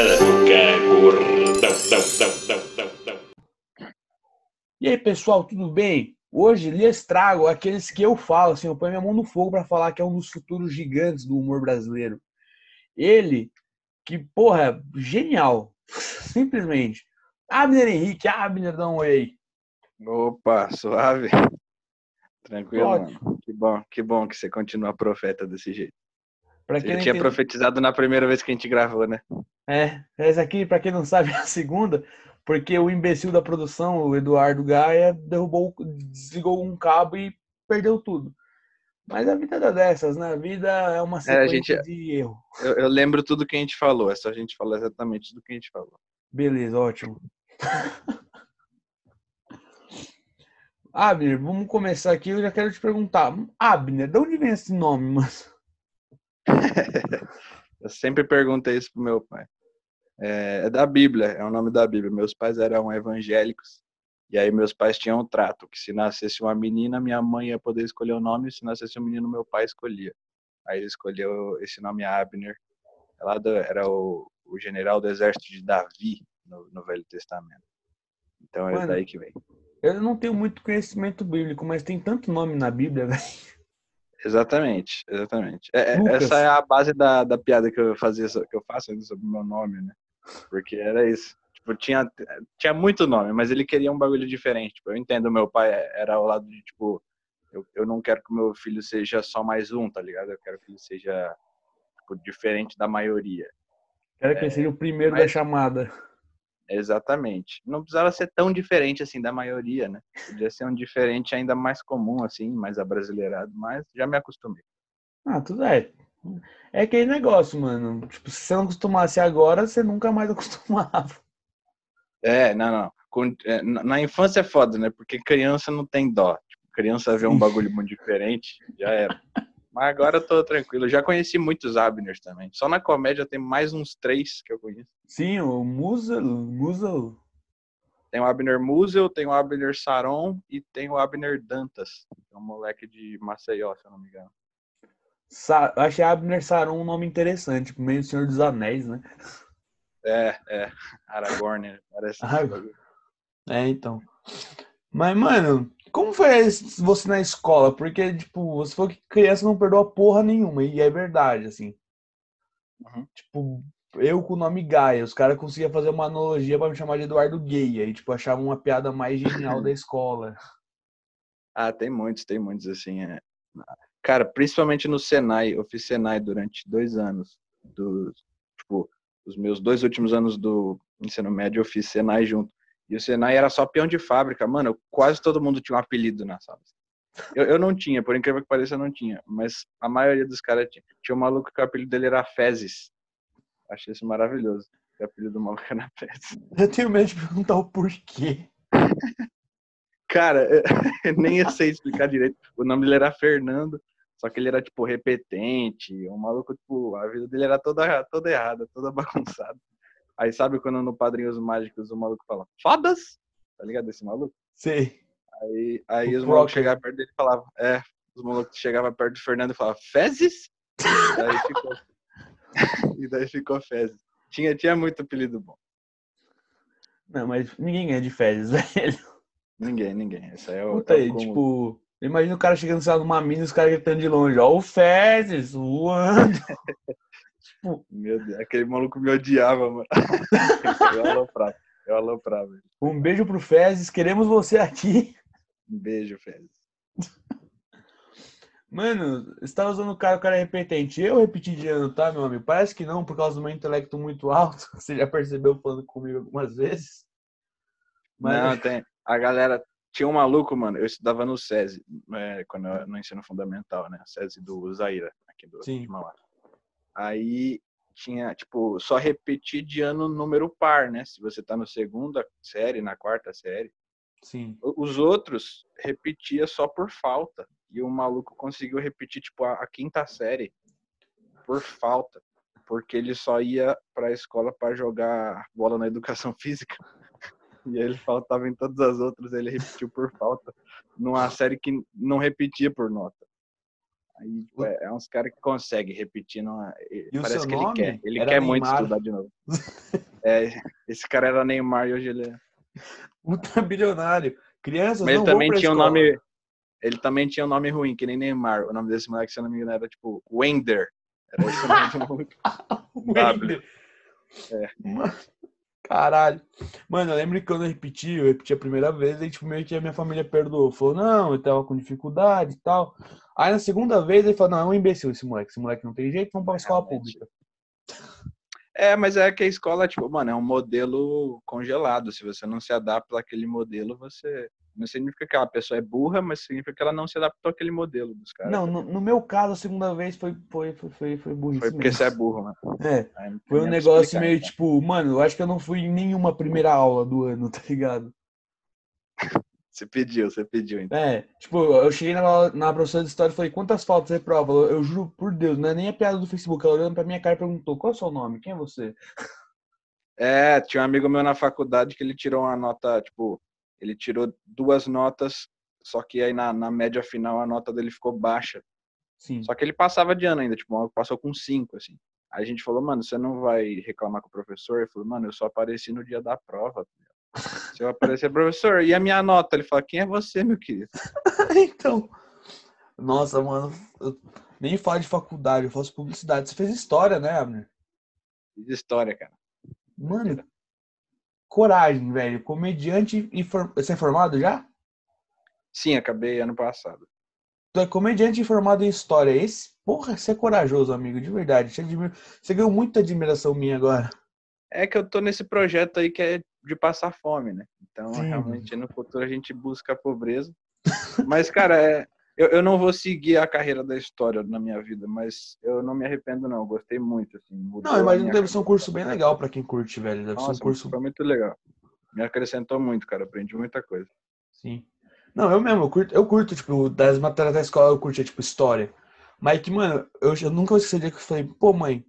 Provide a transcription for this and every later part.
Dão, dão, dão, dão. E aí, pessoal, tudo bem? Hoje lhes trago aqueles que eu falo, assim, eu ponho minha mão no fogo para falar que é um dos futuros gigantes do humor brasileiro. Ele, que, porra, genial, simplesmente. Abner Henrique, Abner, dá um oi aí. Opa, suave. Tranquilo, mano. Que bom, que bom que você continua profeta desse jeito. Pra quem não tinha entende- profetizado na primeira vez que a gente gravou, né? É, essa aqui, pra quem não sabe, é a segunda, porque o imbecil da produção, o Eduardo Gaia, derrubou, desligou um cabo e perdeu tudo. Mas a vida é dessas, né? A vida é uma a sequência gente- de erro. Eu, eu lembro tudo que a gente falou, é só a gente falar exatamente tudo que a gente falou. Beleza, ótimo. Abner, vamos começar aqui. Eu já quero te perguntar. Abner, de onde vem esse nome, mano? Eu sempre perguntei isso pro meu pai. É, é da Bíblia, é o nome da Bíblia. Meus pais eram evangélicos. E aí meus pais tinham um trato, que se nascesse uma menina, minha mãe ia poder escolher o nome, e se nascesse um menino, meu pai escolhia. Aí ele escolheu esse nome Abner. É lá do- era o, o general do exército de Davi, no, no Velho Testamento. Então é Mano, daí que vem. Eu não tenho muito conhecimento bíblico, mas tem tanto nome na Bíblia, velho. Exatamente, exatamente. É- é- essa é a base da, da piada que eu fazia, que eu faço ainda sobre o meu nome, né? Porque era isso. Tipo, tinha, tinha muito nome, mas ele queria um bagulho diferente. Tipo, eu entendo, meu pai era ao lado de, tipo, eu, eu não quero que o meu filho seja só mais um, tá ligado? Eu quero que ele seja, tipo, diferente da maioria. Quero que ele seja o primeiro mas- da chamada. Exatamente. Não precisava ser tão diferente assim da maioria, né? Podia ser um diferente ainda mais comum, assim, mais abrasileirado, mas já me acostumei. Ah, tudo é. É aquele negócio, mano. Tipo, se você não acostumasse agora, você nunca mais acostumava. É, não, não. É, na na infância é foda, né? Porque criança não tem dó. Tipo, criança vê um bagulho muito diferente, já era. Mas agora eu tô tranquilo. Eu já conheci muitos Abners também. Só na comédia tem mais uns três que eu conheço. Sim, o Musa, Musa, Tem o Abner Musel, tem o Abner Saron e tem o Abner Dantas. que É um moleque de Maceió, se eu não me engano. Sa achei Abner Saron um nome interessante, tipo, meio Senhor dos Anéis, né? É, é. Aragorn, né? Parece bagulho. É, então. Mas, mano, como foi você na escola? Porque, tipo, você falou que criança não perdoa porra nenhuma, e é verdade, assim. Uhum. Tipo, eu com o nome Gaia, os caras conseguiam fazer uma analogia pra me chamar de Eduardo Gay, aí, tipo, achavam uma piada mais genial da escola. Ah, tem muitos, tem muitos, assim. É. Cara, principalmente no Senai. Eu fiz Senai durante dois anos. Do, tipo, os meus dois últimos anos do ensino médio eu fiz Senai junto. E o Senai era só peão de fábrica. Mano, quase todo mundo tinha um apelido na sala. Eu, eu não tinha, por incrível que pareça, eu não tinha. Mas a maioria dos caras tinha. Tinha um maluco que o apelido dele era Fezes. Achei isso maravilhoso. O apelido do maluco era Fezes. Eu tenho medo de perguntar o porquê. Cara, eu nem eu sei explicar direito. O nome dele era Fernando, só que ele era, tipo, repetente. Um maluco, tipo, a vida dele era toda, toda errada, toda bagunçada. Aí sabe quando no Padrinhos Mágicos o maluco fala, fodas? Tá ligado esse maluco? Sei. Aí, aí O os malucos chegavam perto dele e falavam, é, os malucos chegavam perto do Fernando e falavam, fezes? E daí ficou, e daí ficou fezes. Tinha, tinha muito apelido bom. Não, mas ninguém é de férias, velho. Ninguém, ninguém. Esse aí é o, Puta é o aí, tipo, imagina o cara chegando sei lá, numa mina e os caras gritando de longe, ó, o Fezes, voando. tipo, Meu Deus, aquele maluco me odiava, mano. eu aloprava, eu aloprava. um beijo pro Fezes, queremos você aqui. Um beijo, Fezes. Mano, você tá usando o cara, o cara é repetente. Eu repeti de ano, tá, meu amigo? Parece que não, por causa do meu intelecto muito alto. Você já percebeu falando comigo algumas vezes. Mas, Não, tem. A galera. Tinha um maluco, mano. Eu estudava no SESI, é, quando eu, no ensino fundamental, né? SESI do Zaira, aqui do Sim. Aí tinha, tipo, só repetir de ano número par, né? Se você tá no segunda série, na quarta série. sim. Os outros repetia só por falta. E o maluco conseguiu repetir, tipo, a, a quinta série por falta. Porque ele só ia pra escola pra jogar bola na educação física. E ele faltava em todas as outras, ele repetiu por falta. Numa série que não repetia por nota. Aí tipo, é, é uns caras que conseguem repetir. Numa, E o parece que ele quer. Ele quer muito Neymar. estudar de novo. É, esse cara era Neymar e hoje ele é. Ultra bilionário. Crianças Mas não ele também tinha um escola. nome. Ele também tinha um nome ruim, que nem Neymar. O nome desse moleque, se eu não me engano, era tipo Wender. Era esse nome do maluco. W. É. Caralho. Mano, eu lembro que quando eu repeti, eu repeti a primeira vez, aí tipo, meio que a minha família perdoou. Falou, não, eu tava com dificuldade e tal. Aí na segunda vez ele falou, não, é um imbecil esse moleque. Esse moleque não tem jeito, vamos pra escola Realmente. pública. É, mas é que a escola, tipo, mano, é um modelo congelado. Se você não se adapta àquele modelo, você. Não significa que aquela pessoa é burra, mas significa que ela não se adaptou àquele modelo dos caras. Não, no, no meu caso, a segunda vez foi, foi, foi, foi, foi burrice Foi porque mesmo. você é burro, mano. É, Aí foi um negócio explicar, meio então. tipo, mano, eu acho que eu não fui em nenhuma primeira aula do ano, tá ligado? Você pediu, você pediu, então. É, tipo, eu cheguei na, na professora de história e falei, quantas faltas você prova? Eu, eu juro por Deus, não é nem a piada do Facebook. Ela olhando pra minha cara e perguntou, qual é o seu nome? Quem é você? É, tinha um amigo meu na faculdade que ele tirou uma nota, tipo, ele tirou duas notas, só que aí na, na média final a nota dele ficou baixa. Sim. Só que ele passava de ano ainda, tipo, passou com cinco, assim. Aí a gente falou, mano, você não vai reclamar com o professor? Ele falou, mano, eu só apareci no dia da prova. Se eu aparecer, professor, e a minha nota? Ele falou, quem é você, meu querido? então. Nossa, mano, eu nem falo de faculdade, eu faço publicidade. Você fez história, né, Abner? De história, cara. Mano, coragem, velho. Comediante e for... Você é formado já? Sim, acabei ano passado. Tu é comediante e formado em história. Esse, porra, você é corajoso, amigo, de verdade. Te admiro. Você ganhou muita admiração minha agora. É que eu tô nesse projeto aí que é de passar fome, né? Então, Sim. realmente, no futuro a gente busca a pobreza. Mas, cara, é, eu, eu não vou seguir a carreira da história na minha vida, mas eu não me arrependo, não. Gostei muito, assim. Não, imagino deve ser um curso bem legal pra quem curte, velho. Deve ser Nossa, um curso. foi muito legal. Me acrescentou muito, cara. Aprendi muita coisa. Sim. Não, eu mesmo, eu curto, eu curto, tipo, das matérias da escola, eu curtia, tipo, história. Mas que, mano, eu, eu nunca o dia que eu falei, pô, mãe,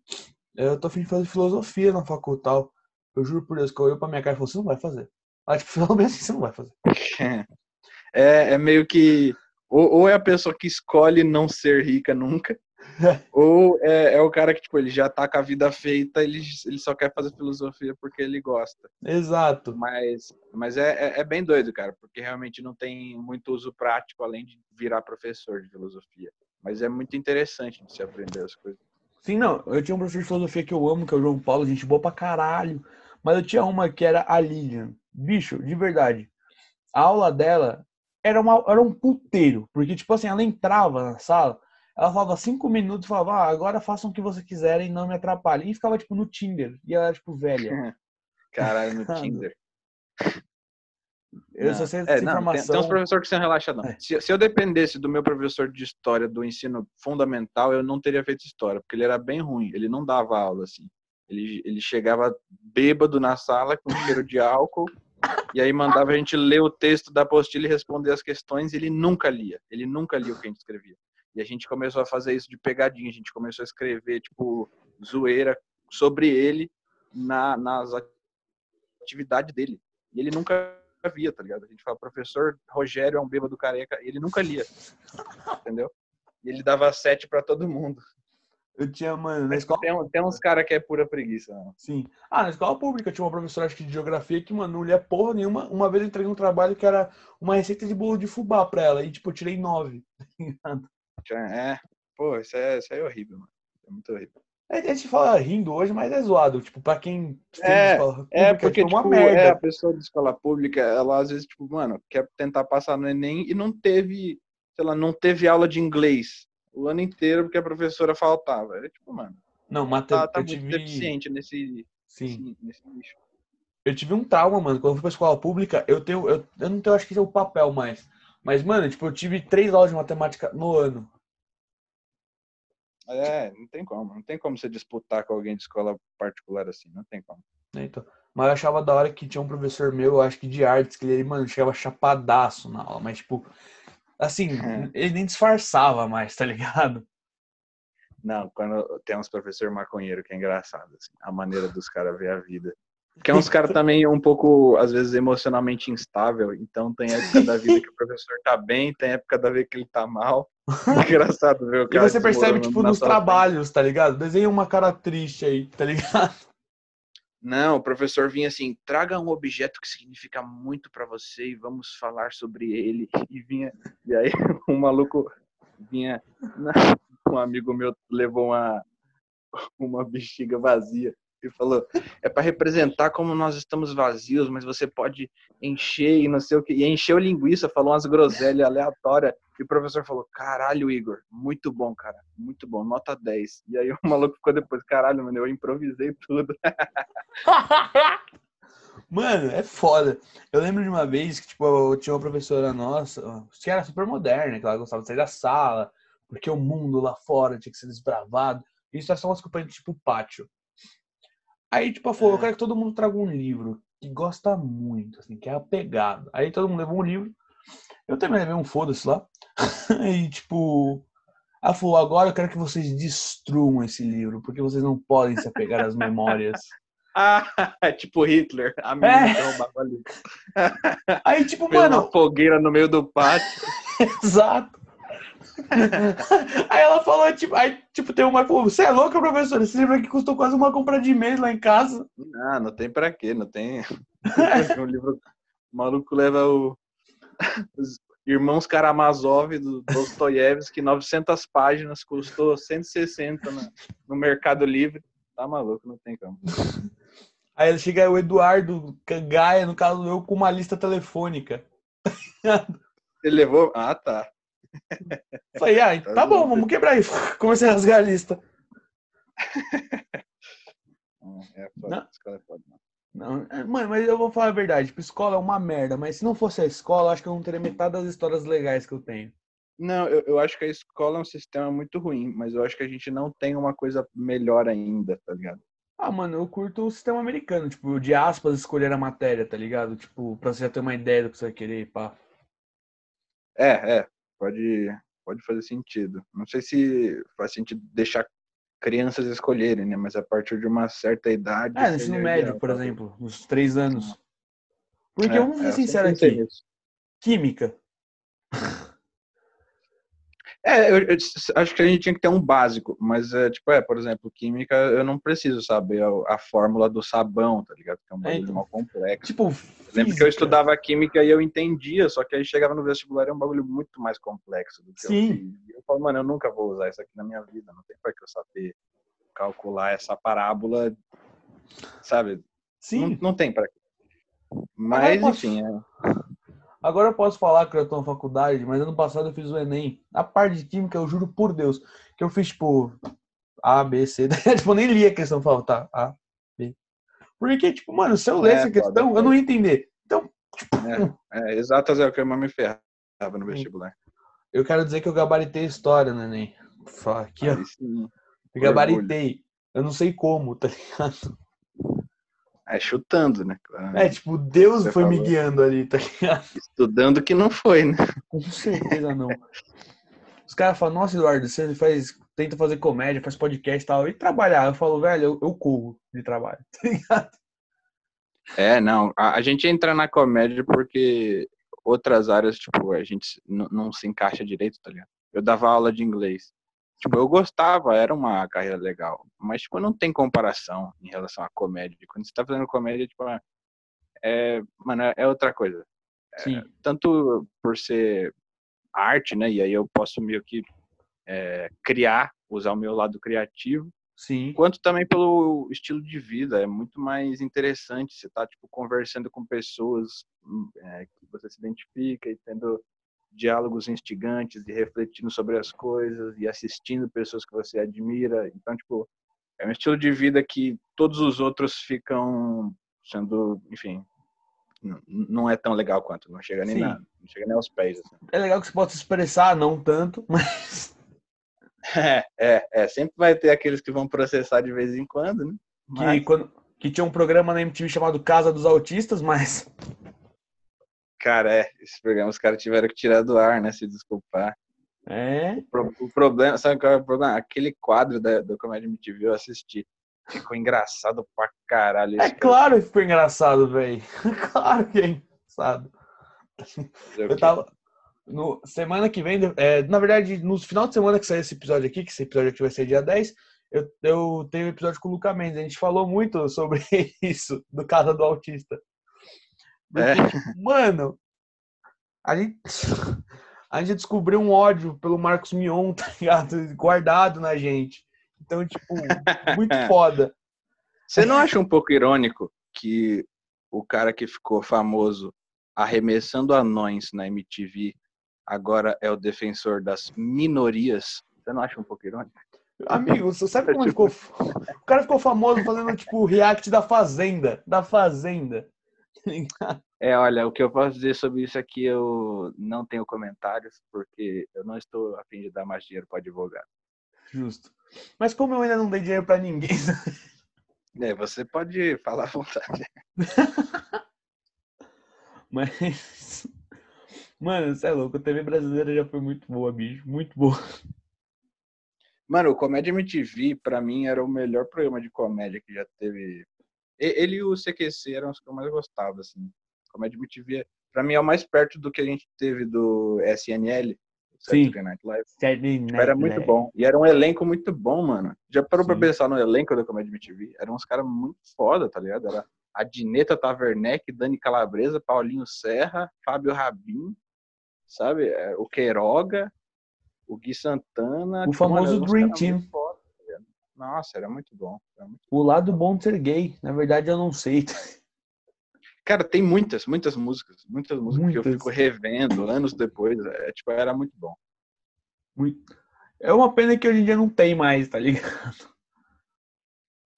eu tô afim de fazer filosofia na faculdade. Eu juro por Deus que eu olhei pra minha cara e falei, você não vai fazer. Ela, tipo, falou bem assim, você não vai fazer. É, é meio que. Ou, ou é a pessoa que escolhe não ser rica nunca, ou é, é o cara que, tipo, ele já tá com a vida feita, ele, ele só quer fazer filosofia porque ele gosta. Exato. Mas, mas é, é, é bem doido, cara, porque realmente não tem muito uso prático além de virar professor de filosofia. Mas é muito interessante de se aprender as coisas. Sim, não, eu tinha um professor de filosofia que eu amo, que é o João Paulo, gente boa pra caralho. Mas eu tinha uma que era a Lilian. Bicho, de verdade. A aula dela era, uma, era um puteiro. Porque, tipo assim, ela entrava na sala, ela falava cinco minutos falava, ah, agora façam o que você quiserem, não me atrapalhem. E ficava, tipo, no Tinder. E ela era, tipo, velha. Caralho, no Tinder. Eu Não, só sei é, não, tem, informação. tem uns professores que são relaxadão. É. Se, se eu dependesse do meu professor de história do ensino fundamental, eu não teria feito história, porque ele era bem ruim. Ele não dava aula assim. Ele, ele chegava bêbado na sala com cheiro de álcool e aí mandava a gente ler o texto da apostila e responder as questões. E ele nunca lia. Ele nunca lia o que a gente escrevia. E a gente começou a fazer isso de pegadinha. A gente começou a escrever tipo zoeira sobre ele na, nas atividades dele. E ele nunca via, tá ligado? A gente fala, professor Rogério é um bêbado careca, ele nunca lia, entendeu? E ele dava sete pra todo mundo. Eu tinha, mano, na escola. Tem, tem uns caras que é pura preguiça. Não. Sim. Ah, na escola pública tinha uma professora acho que de geografia que, mano, não lia porra nenhuma. Uma vez eu entreguei um trabalho que era uma receita de bolo de fubá pra ela. E, tipo, eu tirei nove. É, pô, isso é, isso é horrível, mano. É muito horrível. A gente fala rindo hoje, mas é zoado. Tipo, pra quem tem É, escola pública, É, porque, tipo, uma tipo, merda. é, a pessoa de escola pública, ela às vezes, tipo, mano, quer tentar passar no Enem e não teve, sei lá, não teve aula de inglês o ano inteiro porque a professora faltava. É tipo, mano, Não, mate... tá, tá eu muito tive. deficiente nesse, Sim. nesse, nesse. Eu tive um trauma, mano. Quando eu fui pra escola pública, eu tenho. Eu, eu não tenho, acho que é o papel mais. Mas, mano, tipo, eu tive três aulas de matemática no ano. É, não tem como. Não tem como você disputar com alguém de escola particular assim. Não tem como. né, Então, mas eu achava da hora que tinha um professor meu, eu acho que de artes, que ele, mano, chegava chapadaço na aula, mas tipo, assim, É. ele nem disfarçava mais, tá ligado? Não, quando tem uns professor maconheiro que é engraçado, assim, a maneira dos caras ver a vida. Porque é uns caras também um pouco, às vezes, emocionalmente instável. Então tem época da vida que o professor tá bem, tem época da vida que ele tá mal. Engraçado ver o E cara você percebe, tipo, nos sua frente. trabalhos, tá ligado? Desenha uma cara triste aí, tá ligado? Não, o professor vinha assim, traga um objeto que significa muito pra você e vamos falar sobre ele. E vinha, e aí um maluco vinha, um amigo meu levou uma uma bexiga vazia e falou, é pra representar como nós estamos vazios, mas você pode encher e não sei o que, e encheu linguiça, falou umas groselhas aleatórias, e o professor falou, caralho, Igor, muito bom, cara, muito bom, nota 10. E aí o maluco ficou depois, caralho, mano, eu improvisei tudo. Mano, é foda. Eu lembro de uma vez que, tipo, eu tinha uma professora nossa, que era super moderna, que ela gostava de sair da sala, porque o mundo lá fora tinha que ser desbravado. Isso é só umas companhias tipo pátio. Aí, tipo, ela falou, eu quero que todo mundo traga um livro que gosta muito, assim, que é apegado. Aí todo mundo levou um livro. Eu também levei um foda-se lá. Aí, tipo, ela falou, agora eu quero que vocês destruam esse livro, porque vocês não podem se apegar às memórias. Ah, tipo Hitler, a menina ali. Aí, tipo, Fez mano, uma fogueira no meio do pátio. Exato. aí ela falou, tipo, aí, tipo, tem uma falou, você é louca, professora? Esse livro aqui custou quase uma compra de mês lá em casa. Não, não tem pra quê, não tem. um livro. O maluco leva o. Os Irmãos Karamazov do Dostoiévski, 900 páginas, custou 160 no, no Mercado Livre. Tá maluco, não tem como. Aí chega o Eduardo Gaia, no caso eu, com uma lista telefônica. Ele levou. Ah, tá. Falei, ah, tá bom, vamos quebrar isso. Comecei a rasgar a lista. É foda, Não. é não. Não, é, mano, mas eu vou falar a verdade, tipo, escola é uma merda, mas se não fosse a escola, acho que eu não teria metade das histórias legais que eu tenho. Não, eu, eu acho que a escola é um sistema muito ruim, mas eu acho que a gente não tem uma coisa melhor ainda, tá ligado? Ah, mano, eu curto o sistema americano, tipo, de aspas, escolher a matéria, tá ligado? Tipo, pra você já ter uma ideia do que você vai querer, pá. É, é, pode, pode fazer sentido. Não sei se faz sentido deixar crianças escolherem, né? Mas a partir de uma certa idade. É, no seria ensino médio, por talvez. exemplo, nos três anos. Porque É, vamos é, ser sempre sinceros aqui, nisso. química. É, eu, eu acho que a gente tinha que ter um básico, mas é, tipo, é, por exemplo, química, eu não preciso saber a, a fórmula do sabão, tá ligado? Que é um bagulho então. mal complexo. Tipo, Eu lembro que eu física. estudava química e eu entendia, só que aí chegava no vestibular é um bagulho muito mais complexo do que Sim. eu. E eu falo, mano, eu nunca vou usar isso aqui na minha vida, não tem pra que eu saber calcular essa parábola, sabe? Não, Sim. não tem pra quê. Mas, posso- enfim, é, Agora eu posso falar que eu tô na faculdade, mas ano passado eu fiz o Enem. A parte de química, eu juro por Deus, que eu fiz, tipo, A, B, C. tipo, eu nem li a questão, falava, tá, A, B. Porque, tipo, mano, se eu lesse É, a questão, eu não ia entender. Então, é, exatas é o que eu me ferrava no vestibular. eu quero dizer que eu gabaritei a história no Enem. Aqui, ó. Eu gabaritei. Eu não sei como, tá ligado? É chutando, né? É, tipo, Deus Você foi me falou. guiando ali, tá ligado? Estudando que não foi, né? Com certeza não. Os caras falam, nossa, Eduardo, você faz, tenta fazer comédia, faz podcast e tal, e trabalhar. Eu falo, velho, eu, eu corro de trabalho, tá ligado? É, não. A, a gente entra na comédia porque outras áreas, tipo, a gente não se encaixa direito, tá ligado? Eu dava aula de inglês. Tipo, eu gostava, era uma carreira legal. Mas, tipo, não tem comparação em relação à comédia. Quando você tá fazendo comédia, tipo, é, é, mano, é outra coisa. Sim. Tanto por ser arte, né? E aí eu posso meio que é, criar, usar o meu lado criativo Sim. quanto também pelo estilo de vida. É muito mais interessante você estar tipo conversando com pessoas hum, é, que você se identifica e tendo diálogos instigantes e refletindo sobre as coisas e assistindo pessoas que você admira. Então, tipo, é um estilo de vida que todos os outros ficam sendo, enfim, não é tão legal quanto, não chega nem Sim. na, não chega nem aos pés. assim. É legal que você possa se expressar, não tanto, mas. É, é, é, sempre vai ter aqueles que vão processar de vez em quando, né? Que, Mas- quando, que tinha um programa na MTV chamado Casa dos Autistas, mas. Cara, é, esse programa os caras tiveram que tirar do ar, né? Se desculpar. É. O, pro- o problema, sabe qual é o problema? Aquele quadro da, do Comédia MTV eu assisti. Ficou engraçado pra caralho. É claro que ficou engraçado, velho. claro que é engraçado. o Eu tava. no, semana que vem, é, na verdade, no final de semana que sair esse episódio aqui, que esse episódio aqui vai ser dia 10, eu, eu tenho um episódio com o Luca Mendes. A gente falou muito sobre isso, do Casa do Autista. Porque, É. Mano, a gente, a gente descobriu um ódio pelo Marcos Mion, tá ligado? Guardado na gente. Então, tipo, muito foda. Você não acha um pouco irônico que o cara que ficou famoso arremessando anões na MTV agora é o defensor das minorias? Você não acha um pouco irônico? Amigo, você sabe como ele ficou. O cara ficou famoso fazendo, tipo, react da Fazenda. Da Fazenda. É, olha, o que eu posso dizer sobre isso aqui eu não tenho comentários, porque eu não estou a fim de dar mais dinheiro para advogado. Justo. Mas como eu ainda não dei dinheiro pra ninguém, É, você pode falar à vontade. mas. Mano, você é louco. A TV brasileira já foi muito boa, bicho. Muito boa. Mano, o Comédia MTV, pra mim, era o melhor programa de comédia que já teve. Ele e o CQC eram os que eu mais gostava, assim. Comédia MTV, pra mim, é o mais perto do que a gente teve do SNL, Sim. Night Live. Saturday Tipo, Night era muito Live. bom. E era um elenco muito bom, mano. Já parou pra Sim. pensar no elenco da Comédia MTV? Eram uns caras muito foda, tá ligado? Era a Dineta Taverneck, Dani Calabresa, Paulinho Serra, Fábio Rabin, sabe? É, O Queiroga, o Gui Santana. O famoso eram uns Dream Team. muito foda, tá ligado? Nossa, era muito bom. era muito- O lado bom de ser gay. Na verdade, eu não sei. Cara, tem muitas, muitas músicas. Muitas músicas que eu Muitas. fico revendo anos depois. É, tipo, era muito bom. Muito- É uma pena que hoje em dia não tem mais, tá ligado?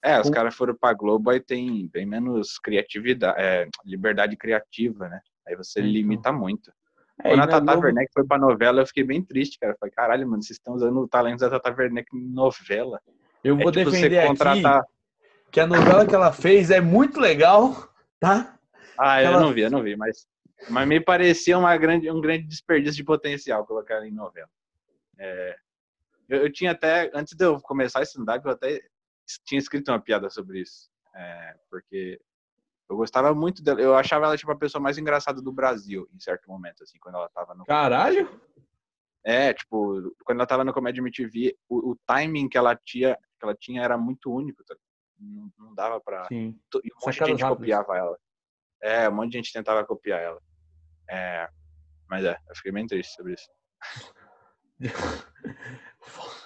É, os Com- caras foram pra Globo aí tem bem menos criatividade, é, liberdade criativa, né? Aí você Então. limita muito. É, Quando e a Tata Globo- Werneck foi pra novela, eu fiquei bem triste, cara. Eu falei, caralho, mano, vocês estão usando o talento da Tata Werneck em novela. Eu vou é tipo defender contratar. aqui que a novela que ela fez é muito legal, tá? Ah, eu ela- não vi, eu não vi, mas, mas me parecia uma grande, um grande desperdício de potencial colocar ela em novela. É, eu, eu tinha até, antes de eu começar esse stand-up, eu até tinha escrito uma piada sobre isso. É, porque eu gostava muito dela, eu achava ela tipo a pessoa mais engraçada do Brasil, em certo momento, assim, quando ela tava no. Caralho! É, tipo, quando ela tava no Comédia MTV, o, o timing que ela tinha, que ela tinha era muito único, tá? não, não dava pra. Sim. E um monte de gente copiava ela. É, um monte de gente tentava copiar ela. É, mas é, eu fiquei bem triste sobre isso.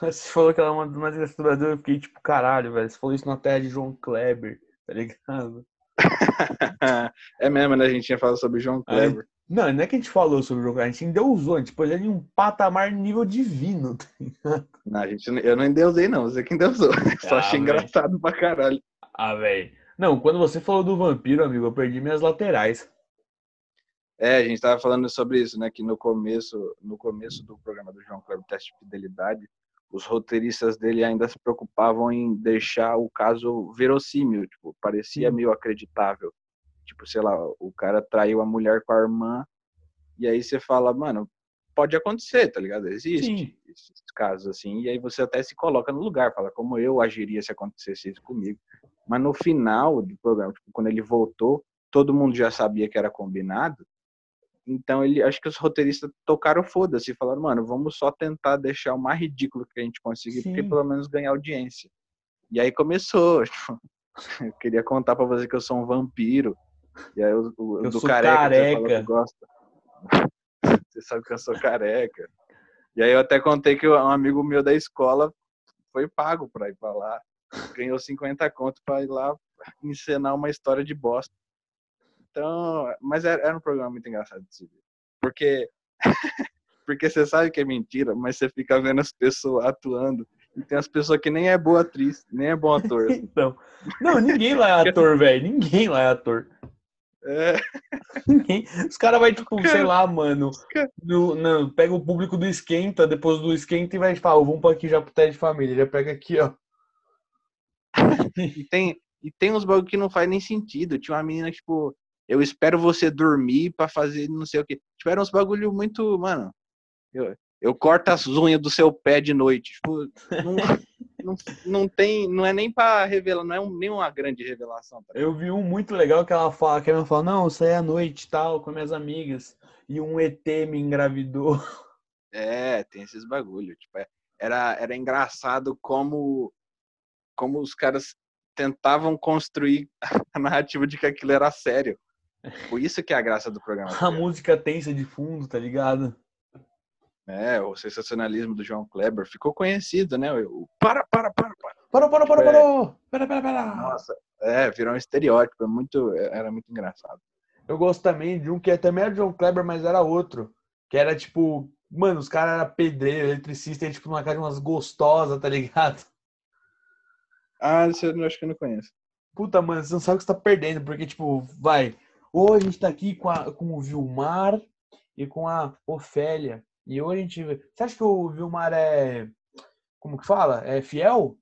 Você falou que ela é uma das mais Brasil, eu fiquei tipo, caralho, velho. Você falou isso na terra de João Kleber, tá ligado? é mesmo, né? A gente tinha falado sobre João Kleber. Não, não é que a gente falou sobre o João Kleber, a gente endeusou, a gente pôs ele em um patamar nível divino. tá ligado? Não, a gente, eu não endeusei, não. Você que endeusou. Só Ah, achei velho. engraçado pra caralho. Ah, velho. Não, quando você falou do vampiro, amigo, eu perdi minhas laterais. É, a gente tava falando sobre isso, né? Que no começo, no começo do programa do João Kleber, Teste de Fidelidade, os roteiristas dele ainda se preocupavam em deixar o caso verossímil, tipo, parecia Sim. meio acreditável. Tipo, sei lá, o cara traiu a mulher com a irmã, e aí você fala, mano, pode acontecer, tá ligado? Existe Sim. esses casos assim, e aí você até se coloca no lugar, fala como eu agiria se acontecesse isso comigo. Mas no final do programa, tipo, quando ele voltou, todo mundo já sabia que era combinado, então ele, acho que os roteiristas tocaram foda-se e falaram, mano, vamos só tentar deixar o mais ridículo que a gente conseguir, porque Sim. pelo menos ganhar audiência. E aí começou, tipo, eu queria contar pra você que eu sou um vampiro. E aí o, o Eu do sou careca, careca. gosta. Você sabe que eu sou careca. E aí eu até contei que um amigo meu da escola foi pago pra ir pra lá. Ganhou 50 conto pra ir lá encenar uma história de bosta. Então, mas era, era um programa muito engraçado de se ver. Porque, porque você sabe que é mentira, mas você fica vendo as pessoas atuando. E tem as pessoas que nem é boa atriz, nem é bom ator. assim. Então. Não, ninguém lá é ator, velho. Ninguém lá é ator. É. Os caras vai tipo, sei lá, mano. No, não, pega o público do esquenta, depois do esquenta e vai falar, vamos pra aqui já pro teste de família. Já pega aqui, ó. E tem, e tem uns bagulho que não faz nem sentido. Tinha uma menina que, tipo, eu espero você dormir pra fazer não sei o quê. Tipo, uns bagulho muito, mano. Eu, eu corto as unhas do seu pé de noite. Tipo, não, não, não tem, não é nem pra revelar, não é um, nem uma grande revelação. Tá? Eu vi um muito legal que ela fala, que ela fala, não, eu saí à noite tal, com minhas amigas. e um ET me engravidou. É, tem esses bagulho. Tipo, é- era, era engraçado como, como os caras tentavam construir a narrativa de que aquilo era sério. Por isso que é a graça do programa. tá A música tensa de fundo, tá ligado? É, o sensacionalismo do João Kleber ficou conhecido, né? O para, para, para, para. Parou, parou, parou, É. parou! Pera, pera, pera! Nossa, é, virou um estereótipo, é muito, era muito engraçado. Eu gosto também de um que também era John Kleber, mas era outro. Que era tipo, mano, os caras eram pedreiro, eletricista, e tipo numa casa de umas gostosas, tá ligado? Ah, isso eu acho que eu não conheço. Puta, mano, você não sabe o que você tá perdendo, porque, tipo, vai. Hoje a gente tá aqui com, a, com o Vilmar e com a Ofélia. E hoje a gente. Você acha que o Vilmar é. Como que fala? É fiel?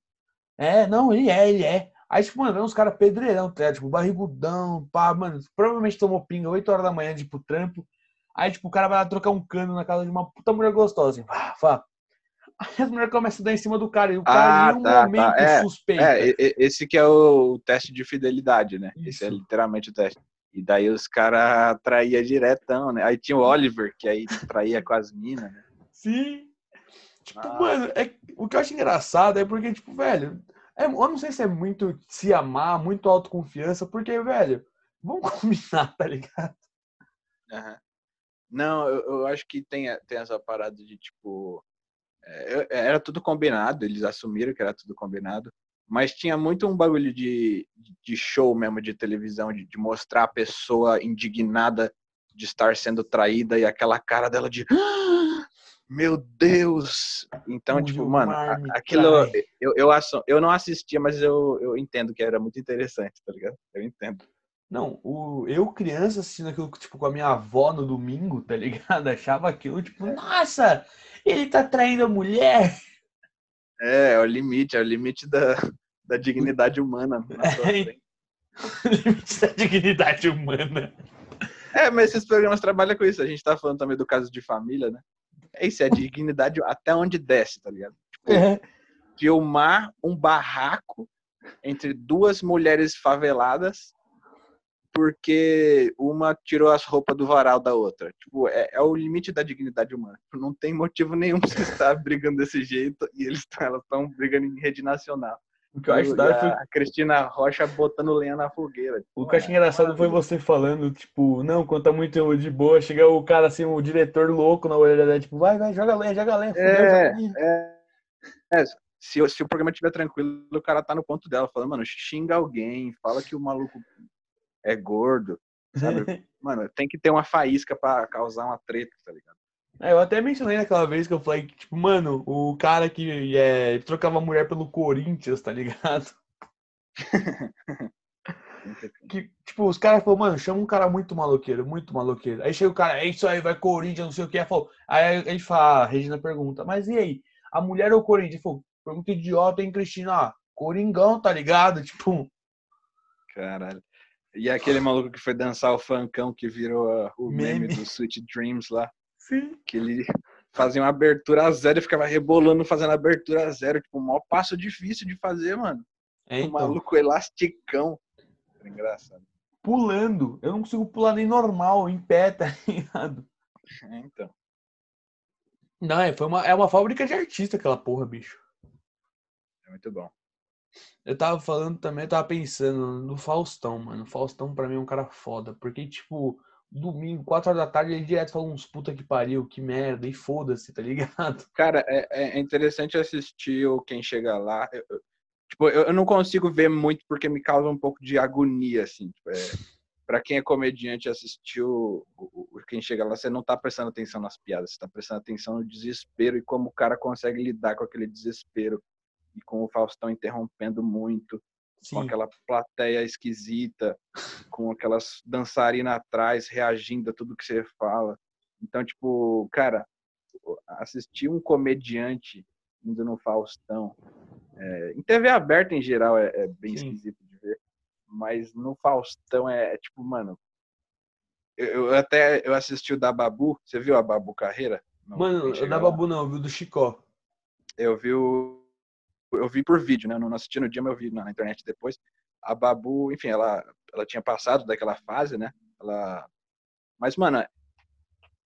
É, não, ele é, ele é. Aí, tipo, mano, uns caras pedreirão, tá? Tipo, barrigudão, pá, mano. Provavelmente tomou pinga 8 horas da manhã pro trampo. Aí, tipo, o cara vai lá trocar um cano na casa de uma puta mulher gostosa, assim, pá, pá. Aí as mulheres começam a dar em cima do cara. E o cara, Ah, em um tá, tá. momento, É, suspeita. É, esse que é o teste de fidelidade, né? Esse é Isso. literalmente o teste. E daí os caras traíam diretão, né? Aí tinha o Oliver, que aí traía com as minas, né? Sim. Tipo, Ah. mano, é, o que eu acho engraçado é porque, tipo, velho, é, eu não sei se é muito se amar, muito autoconfiança, porque, velho, vamos combinar, tá ligado? Aham. Não, eu, eu acho que tem, tem essa parada de tipo. é, eu- era tudo combinado, eles assumiram que era tudo combinado, mas tinha muito um bagulho de, de show mesmo de televisão, de, de mostrar a pessoa indignada de estar sendo traída e aquela cara dela de. "Ah, Meu Deus! Então, O tipo, mano, aquilo. trai. Eu, eu, eu não assistia, mas eu, eu entendo que era muito interessante, tá ligado? Eu entendo. Não, o, eu, criança, assistindo aquilo, tipo, com a minha avó no domingo, tá ligado? Achava aquilo, tipo, nossa, ele tá traindo a mulher. É, é o limite, é o limite da, da dignidade humana. na sua É. Limite da dignidade humana. É, mas esses programas trabalham com isso. A gente tá falando também do caso de família, né? É isso, é a dignidade até onde desce, tá ligado? Tipo, É. filmar um barraco entre duas mulheres faveladas porque uma tirou as roupas do varal da outra. Tipo, é, é o limite da dignidade humana. Tipo, Não tem motivo nenhum pra você estar brigando desse jeito e eles elas estão brigando em rede nacional. O que eu acho da foi a Cristina Rocha botando lenha na fogueira. O que eu acho engraçado foi você falando, tipo, não, quando tá muito de boa, chega o cara assim, o diretor louco na orelha dela, tipo, vai, vai, joga lenha, joga lenha, É, é, é, se, o- se o programa estiver tranquilo, o cara tá no ponto dela, falando, mano, xinga alguém, fala que o maluco é gordo, sabe? Mano, tem que ter uma faísca pra causar uma treta, tá ligado? É, eu até mencionei naquela vez que eu falei que, tipo, mano, o cara que é, trocava mulher pelo Corinthians, tá ligado? Que, tipo, os caras falaram, mano, chama um cara muito maloqueiro, muito maloqueiro. Aí chega o cara, é isso aí, vai Corinthians, não sei o que. Aí, falou, aí a gente fala, a Regina pergunta, mas e aí? A mulher ou o Corinthians? Ele falou, pergunta idiota, hein, Cristina? Ah, Coringão, tá ligado? Tipo, Caralho. E aquele maluco que foi dançar o funkão que virou ah, o meme, Meme. do Sweet Dreams lá, sim. que ele fazia uma abertura a zero e ficava rebolando fazendo abertura a zero, tipo, o maior passo difícil de fazer, mano. É, O então, maluco elasticão. Era engraçado. pulando. Eu não consigo pular nem normal, em pé, tá ligado? É, então. Não, é, foi uma, é uma fábrica de artista aquela porra, bicho. É muito bom. Eu tava falando também, eu tava pensando no Faustão, mano. O Faustão pra mim é um cara foda. Porque, tipo, domingo, 4 horas da tarde, ele direto fala uns puta que pariu, que merda, e foda-se, tá ligado? Cara, é, é interessante assistir o Quem Chega Lá. Eu- eu- tipo, eu, eu não consigo ver muito porque me causa um pouco de agonia, assim. Tipo, é, pra quem é comediante assistiu o- o Quem Chega Lá, você não tá prestando atenção nas piadas, você tá prestando atenção no desespero e como o cara consegue lidar com aquele desespero. E com o Faustão interrompendo muito, com Sim. aquela plateia esquisita, com aquelas dançarinas atrás reagindo a tudo que você fala. Então, tipo, cara, assistir um comediante indo no Faustão, é, em TV aberta em geral é, é bem Sim. esquisito de ver, mas no Faustão é, é tipo, mano, eu, eu até eu assisti o da Babu, você viu a Babu Carreira? No Mano, eu Chega da? Babu não, viu do Chicó. eu vi o eu vi por vídeo, né? Não assisti no dia, mas eu vi na internet depois. A Babu, enfim, ela ela tinha passado daquela fase, né? Ela Mas mano,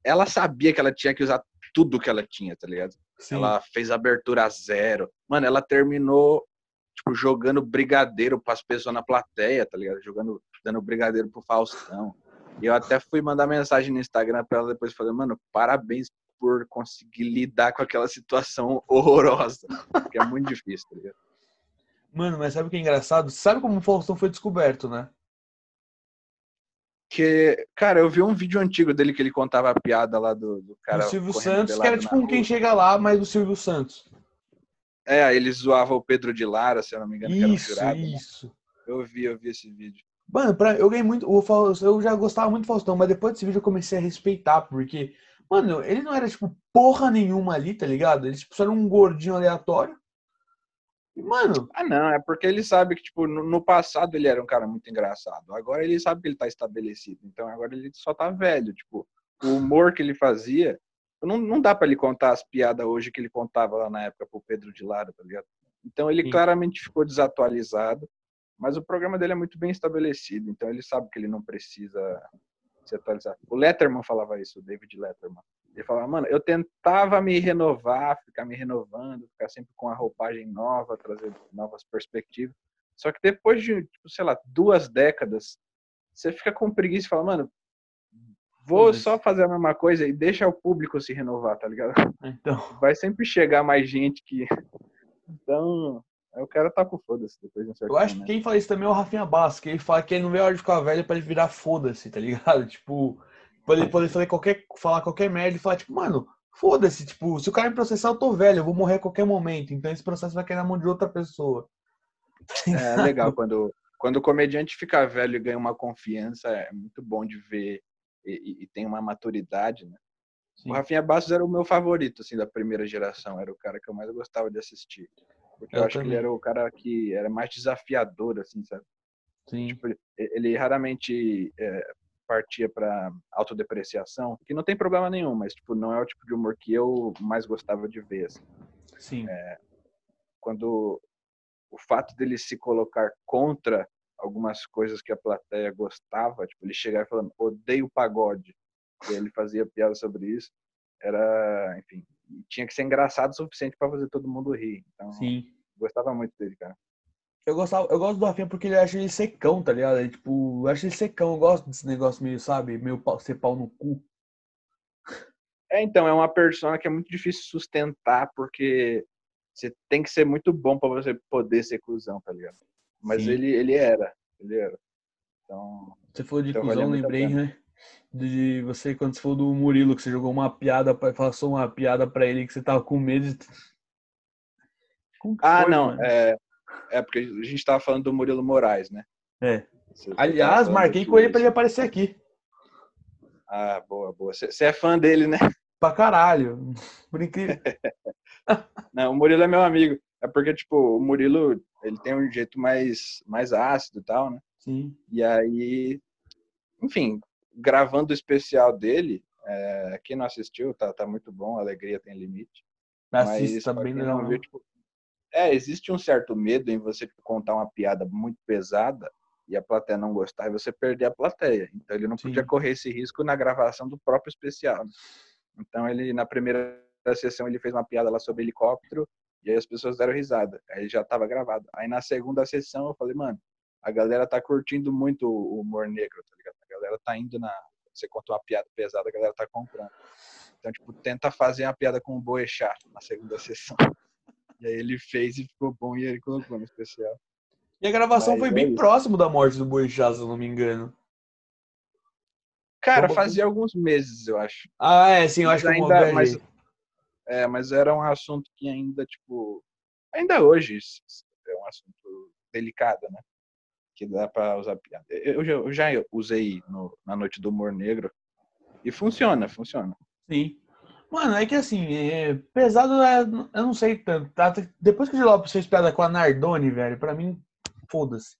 ela sabia que ela tinha que usar tudo que ela tinha, tá ligado? Sim. Ela fez abertura a zero. Mano, ela terminou, tipo, jogando brigadeiro pras pessoas na plateia, tá ligado? Jogando, dando brigadeiro pro Faustão. E eu até fui mandar mensagem no Instagram pra ela depois, falei, mano, parabéns por conseguir lidar com aquela situação horrorosa. Porque é muito difícil, tá ligado? Mano, mas sabe o que é engraçado? Sabe como o Faustão foi descoberto, né? Que, cara, eu vi um vídeo antigo dele que ele contava a piada lá do, do cara. o Silvio correndo Santos, que era tipo um quem chega lá, mas o Silvio Santos. É, ele zoava o Pedro de Lara, se eu não me engano, que era um Isso, jurado. né? isso. Eu vi, eu vi esse vídeo. Mano, pra, eu ganhei muito. Eu já gostava muito do Faustão, mas depois desse vídeo eu comecei a respeitar, porque, mano, ele não era, tipo, porra nenhuma ali, tá ligado? Ele tipo, só era um gordinho aleatório. E, mano, Ah, não, é porque ele sabe que, tipo, no, no passado ele era um cara muito engraçado. Agora ele sabe que ele tá estabelecido. Então agora ele só tá velho. Tipo, o humor que ele fazia. Não, não dá pra ele contar as piadas hoje que ele contava lá na época pro Pedro de Lara, tá ligado? Então ele Sim. claramente ficou desatualizado. Mas o programa dele é muito bem estabelecido. Então ele sabe que ele não precisa se atualizar. O Letterman falava isso, o David Letterman. Ele falava, mano, eu tentava me renovar, ficar me renovando, ficar sempre com a roupagem nova, trazer novas perspectivas. Só que depois de, tipo, sei lá, duas décadas, você fica com preguiça e fala, mano, vou só fazer a mesma coisa e deixa o público se renovar, tá ligado? então. Vai sempre chegar mais gente que. Então, aí o cara tá com foda-se depois de um certo Eu acho que quem fala isso também é o Rafinha que ele fala que ele não vê a hora de ficar velho pra ele virar foda-se, tá ligado? Tipo, pra ele poder fazer qualquer, falar qualquer merda e falar, tipo, mano, foda-se, tipo, se o cara me processar, eu tô velho, eu vou morrer a qualquer momento, então esse processo vai cair na mão de outra pessoa. É legal quando, quando o comediante fica velho e ganha uma confiança, é muito bom de ver e, e- e tem uma maturidade, né? Sim. O Rafinha Bastos era o meu favorito, assim, da primeira geração. Era o cara que eu mais gostava de assistir. Porque eu, Eu acho que também. ele era o cara que era mais desafiador, assim, sabe? Sim. Tipo, ele, ele raramente é, partia para autodepreciação, que não tem problema nenhum, mas, tipo, não é o tipo de humor que eu mais gostava de ver, assim. Sim. Quando o fato dele se colocar contra algumas coisas que a plateia gostava, tipo, ele chegar falando, odeio pagode, e ele fazia piada sobre isso, era, enfim, tinha que ser engraçado o suficiente para fazer todo mundo rir. Então, Sim. gostava muito dele, cara. Eu, gostava, eu gosto do Rafinha porque ele acha ele secão, tá ligado? Ele, tipo, eu acho ele secão, eu gosto desse negócio meio, sabe, meio pau, ser pau no cu. É, então, é uma persona que é muito difícil sustentar, porque você tem que ser muito bom para você poder ser cuzão, tá ligado? Mas Sim. ele, ele era, ele era. Então, Você falou de Então cuzão, lembrei, né? De você, quando você falou do Murilo, que você jogou uma piada, passou uma piada pra ele que você tava com medo de... Ah, foi, não, mano? é, é porque a gente tava falando do Murilo Moraes, né? É. Você- tava Aliás, marquei que- com ele pra ele aparecer aqui. Ah, boa, boa. Você você é fã dele, né? Pra caralho. Por incrível. Não, o Murilo é meu amigo. É porque, tipo, o Murilo, ele tem um jeito mais, mais ácido e tal, né? Sim. E aí, enfim, gravando o especial dele, é, quem não assistiu, tá, tá muito bom, alegria tem limite. Assista, bem não viu, tipo, é, existe um certo medo em você contar uma piada muito pesada e a plateia não gostar e você perder a plateia. Então ele não Sim. podia correr esse risco na gravação do próprio especial. Então ele, na primeira sessão, ele fez uma piada lá sobre helicóptero e aí as pessoas deram risada. Aí já tava gravado. Aí na segunda sessão eu falei, mano, a galera tá curtindo muito o humor negro, tá ligado? A galera tá indo na... Você contou uma piada pesada, a galera tá comprando. Então, tipo, tenta fazer uma piada com o Boechat na segunda sessão. E aí ele fez e ficou bom e ele colocou no especial. E a gravação Mas foi é bem isso. próximo da morte do Boechat, se eu não me engano. Cara, fazia alguns meses, eu acho. Ah, é, sim, eu acho Mas que eu ainda- mas- É, mas era um assunto que ainda, tipo, ainda hoje é um assunto delicado, né? Que dá pra usar piada. Eu já, eu já usei no- na Noite do Humor Negro e funciona, funciona. Sim. Mano, é que assim, é, pesado é, eu não sei tanto. tá? Depois que o Lopes fez piada com a Nardone, velho, pra mim, foda-se.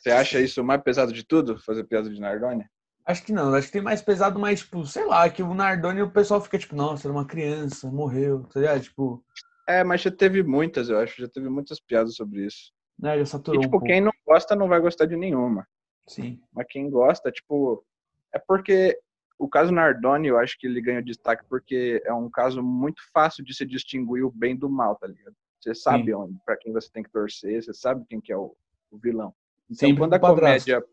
Você acha isso mais pesado de tudo? Fazer piada de Nardone? Acho que não, acho que tem mais pesado, mas, tipo, sei lá, que o Nardone o pessoal fica tipo, nossa, era uma criança, morreu, tá ligado? Tipo, É, mas já teve muitas, eu acho. Já teve muitas piadas sobre isso. Né, já E, saturou um tipo, pouco. quem não gosta não vai gostar de nenhuma. Sim, Mas quem gosta, tipo, é porque o caso Nardoni, eu acho que ele ganha destaque porque é um caso muito fácil de se distinguir o bem do mal, tá ligado? Você sabe onde, para quem você tem que torcer, você sabe quem que é o, o vilão. Então, Sempre quando a padrasto. comédia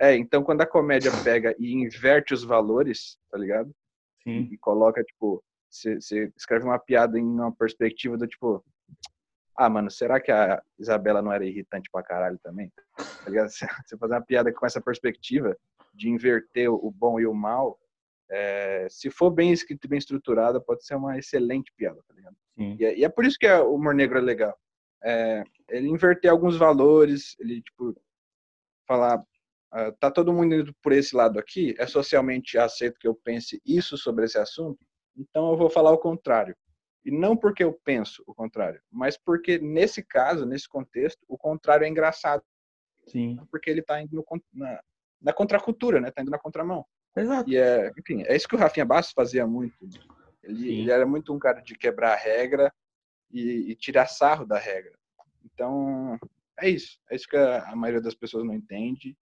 é, então quando a comédia pega e inverte os valores, tá ligado? Sim. E coloca tipo, você escreve uma piada em uma perspectiva do tipo, ah, mano, será que a Isabela não era irritante pra caralho também? Tá? Você fazer uma piada com essa perspectiva de inverter o bom e o mal, é, se for bem escrito e bem estruturada, pode ser uma excelente piada, tá ligado? Sim. E, é- e é por isso que é- o humor negro é legal. É, ele inverter alguns valores, ele, tipo, falar, ah, tá todo mundo indo por esse lado aqui, é socialmente aceito que eu pense isso sobre esse assunto, então eu vou falar o contrário. E não porque eu penso o contrário, mas porque nesse caso, nesse contexto, o contrário é engraçado, Sim. porque ele tá indo no na, na contracultura, né? Tá indo na contramão. Exato. E é, enfim, é isso que o Rafinha Bastos fazia muito. Ele, Sim. ele era muito um cara de quebrar a regra e, e tirar sarro da regra. Então, é isso. É isso que a, a maioria das pessoas não entende.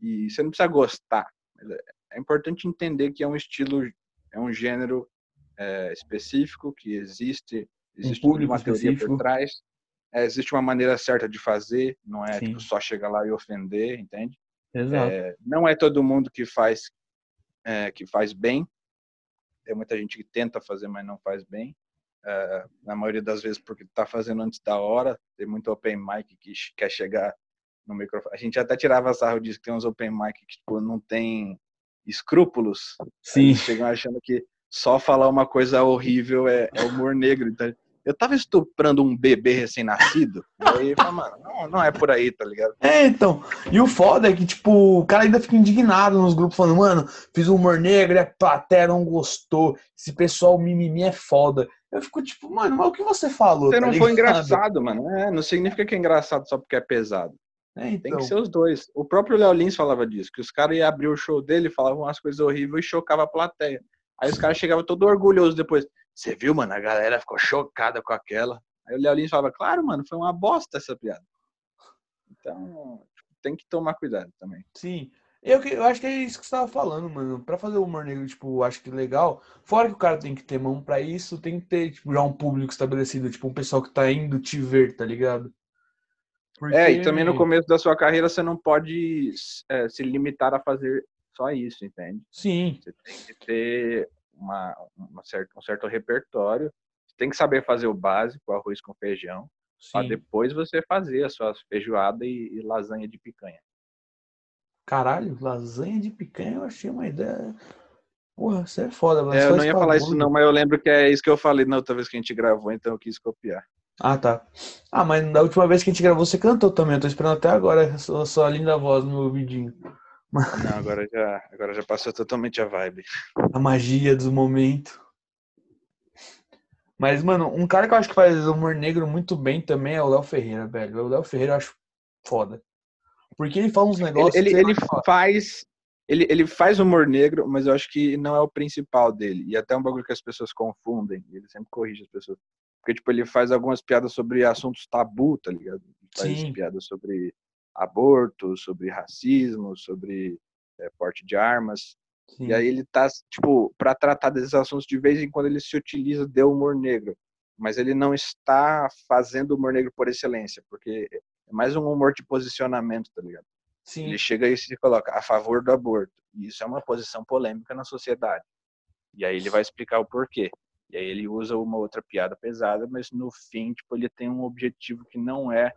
E você não precisa gostar. É, é importante entender que é um estilo, é um gênero é, específico, que existe, existe público uma teoria específico. por trás. É, existe uma maneira certa de fazer, não é tipo, só chegar lá e ofender, entende? Exato. É, não é todo mundo que faz é, que faz bem. Tem muita gente que tenta fazer, mas não faz bem. Na maioria das vezes porque está fazendo antes da hora. Tem muito open mic que quer chegar no microfone. A gente até tirava sarro disso que tem uns open mic que tipo, não tem escrúpulos. Sim. Chegam achando que só falar uma coisa horrível é, é humor negro. Então, eu tava estuprando um bebê recém-nascido. e aí, mano, não, não é por aí, tá ligado? É, então. E o foda é que, tipo, o cara ainda fica indignado nos grupos falando, mano, fiz um humor negro e a plateia não gostou. Esse pessoal mimimi é foda. Eu fico tipo, mano, mas o que você falou? Você tá não foi ligado? engraçado, mano. É, não significa que é engraçado só porque é pesado. É, Tem então. que ser os dois. O próprio Léo Lins falava disso, que os caras iam abrir o show dele, falavam umas coisas horríveis e chocava a plateia. Aí os caras chegavam todo orgulhoso depois. Você viu, mano? A galera ficou chocada com aquela. Aí o Léo Lins falava, claro, mano, foi uma bosta essa piada. Então, tem que tomar cuidado também. Sim. Eu, eu acho que é isso que você tava falando, mano. Pra fazer o humor negro, tipo, acho que legal. Fora que o cara tem que ter mão pra isso, tem que ter, tipo, já um público estabelecido, tipo, um pessoal que tá indo te ver, tá ligado? É, e Porque- também no começo da sua carreira você não pode é, se limitar a fazer só isso, entende? Sim, Você tem que ter uma, uma certa, um certo repertório. Você tem que saber fazer o básico, arroz com feijão, para depois você fazer as suas feijoada e, e lasanha de picanha. Caralho, lasanha de picanha eu achei uma ideia. Porra, você é foda, mano. É, eu não ia falar isso não, mas eu lembro que é isso que eu falei na outra vez que a gente gravou, então eu quis copiar. Ah, tá. Ah, mas da última vez que a gente gravou, você cantou também. Eu tô esperando até agora a sua, sua linda voz no meu ouvidinho. Não, agora já, agora já passou totalmente a vibe. A magia do momento. Mas, mano, um cara que eu acho que faz humor negro muito bem também é o Léo Ferreira, velho. O Léo Ferreira eu acho foda. Porque ele fala uns negócios. Ele, ele, ele faz ele, ele faz humor negro, mas eu acho que não é o principal dele. E até é um bagulho que as pessoas confundem. Ele sempre corrige as pessoas. Porque, tipo, ele faz algumas piadas sobre assuntos tabu, tá ligado? Ele faz Sim. piadas sobre aborto, sobre racismo, sobre é, porte de armas. Sim. E aí ele tá, tipo, para tratar desses assuntos, de vez em quando ele se utiliza de humor negro. Mas ele não está fazendo humor negro por excelência, porque é mais um humor de posicionamento, tá ligado? Sim. Ele chega e se coloca a favor do aborto. E isso é uma posição polêmica na sociedade. E aí ele vai explicar o porquê. E aí ele usa uma outra piada pesada, mas no fim, tipo, ele tem um objetivo que não é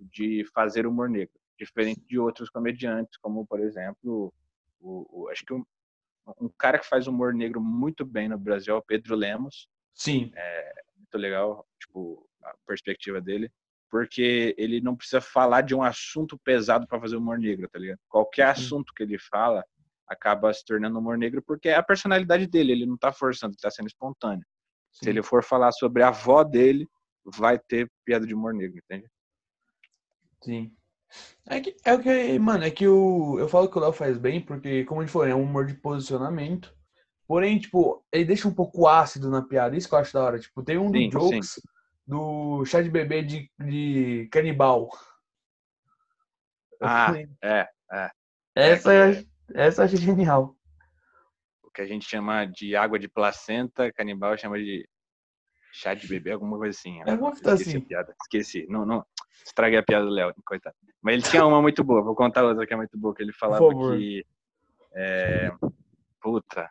de fazer humor negro, diferente de outros comediantes, como por exemplo, o, o- acho que um, um cara que faz humor negro muito bem no Brasil é o Pedro Lemos, Sim. muito legal, tipo, a perspectiva dele, porque ele não precisa falar de um assunto pesado para fazer humor negro, tá ligado? Qualquer Sim. assunto que ele fala acaba se tornando humor negro porque é a personalidade dele, ele não tá forçando, ele tá sendo espontâneo. Se Sim. ele for falar sobre a avó dele, vai ter piada de humor negro, entende? Sim. É que, é o que, mano, é que o, eu falo que o Léo faz bem, porque, como a gente falou, é um humor de posicionamento. Porém, tipo, ele deixa um pouco ácido na piada, isso que eu acho da hora. Tipo, tem um do Sim, Jokes, do chá de bebê de, de canibal. Ah, falei, É, essa, eu ach- essa eu achei genial. que a gente chama de água de placenta, canibal chama de chá de bebê, alguma coisa assim. É uma Esqueci assim. piada, esqueci. Não, não, estraguei a piada do Léo, coitado. Mas ele tinha uma muito boa, vou contar outra que é muito boa, que ele falava que... É, puta,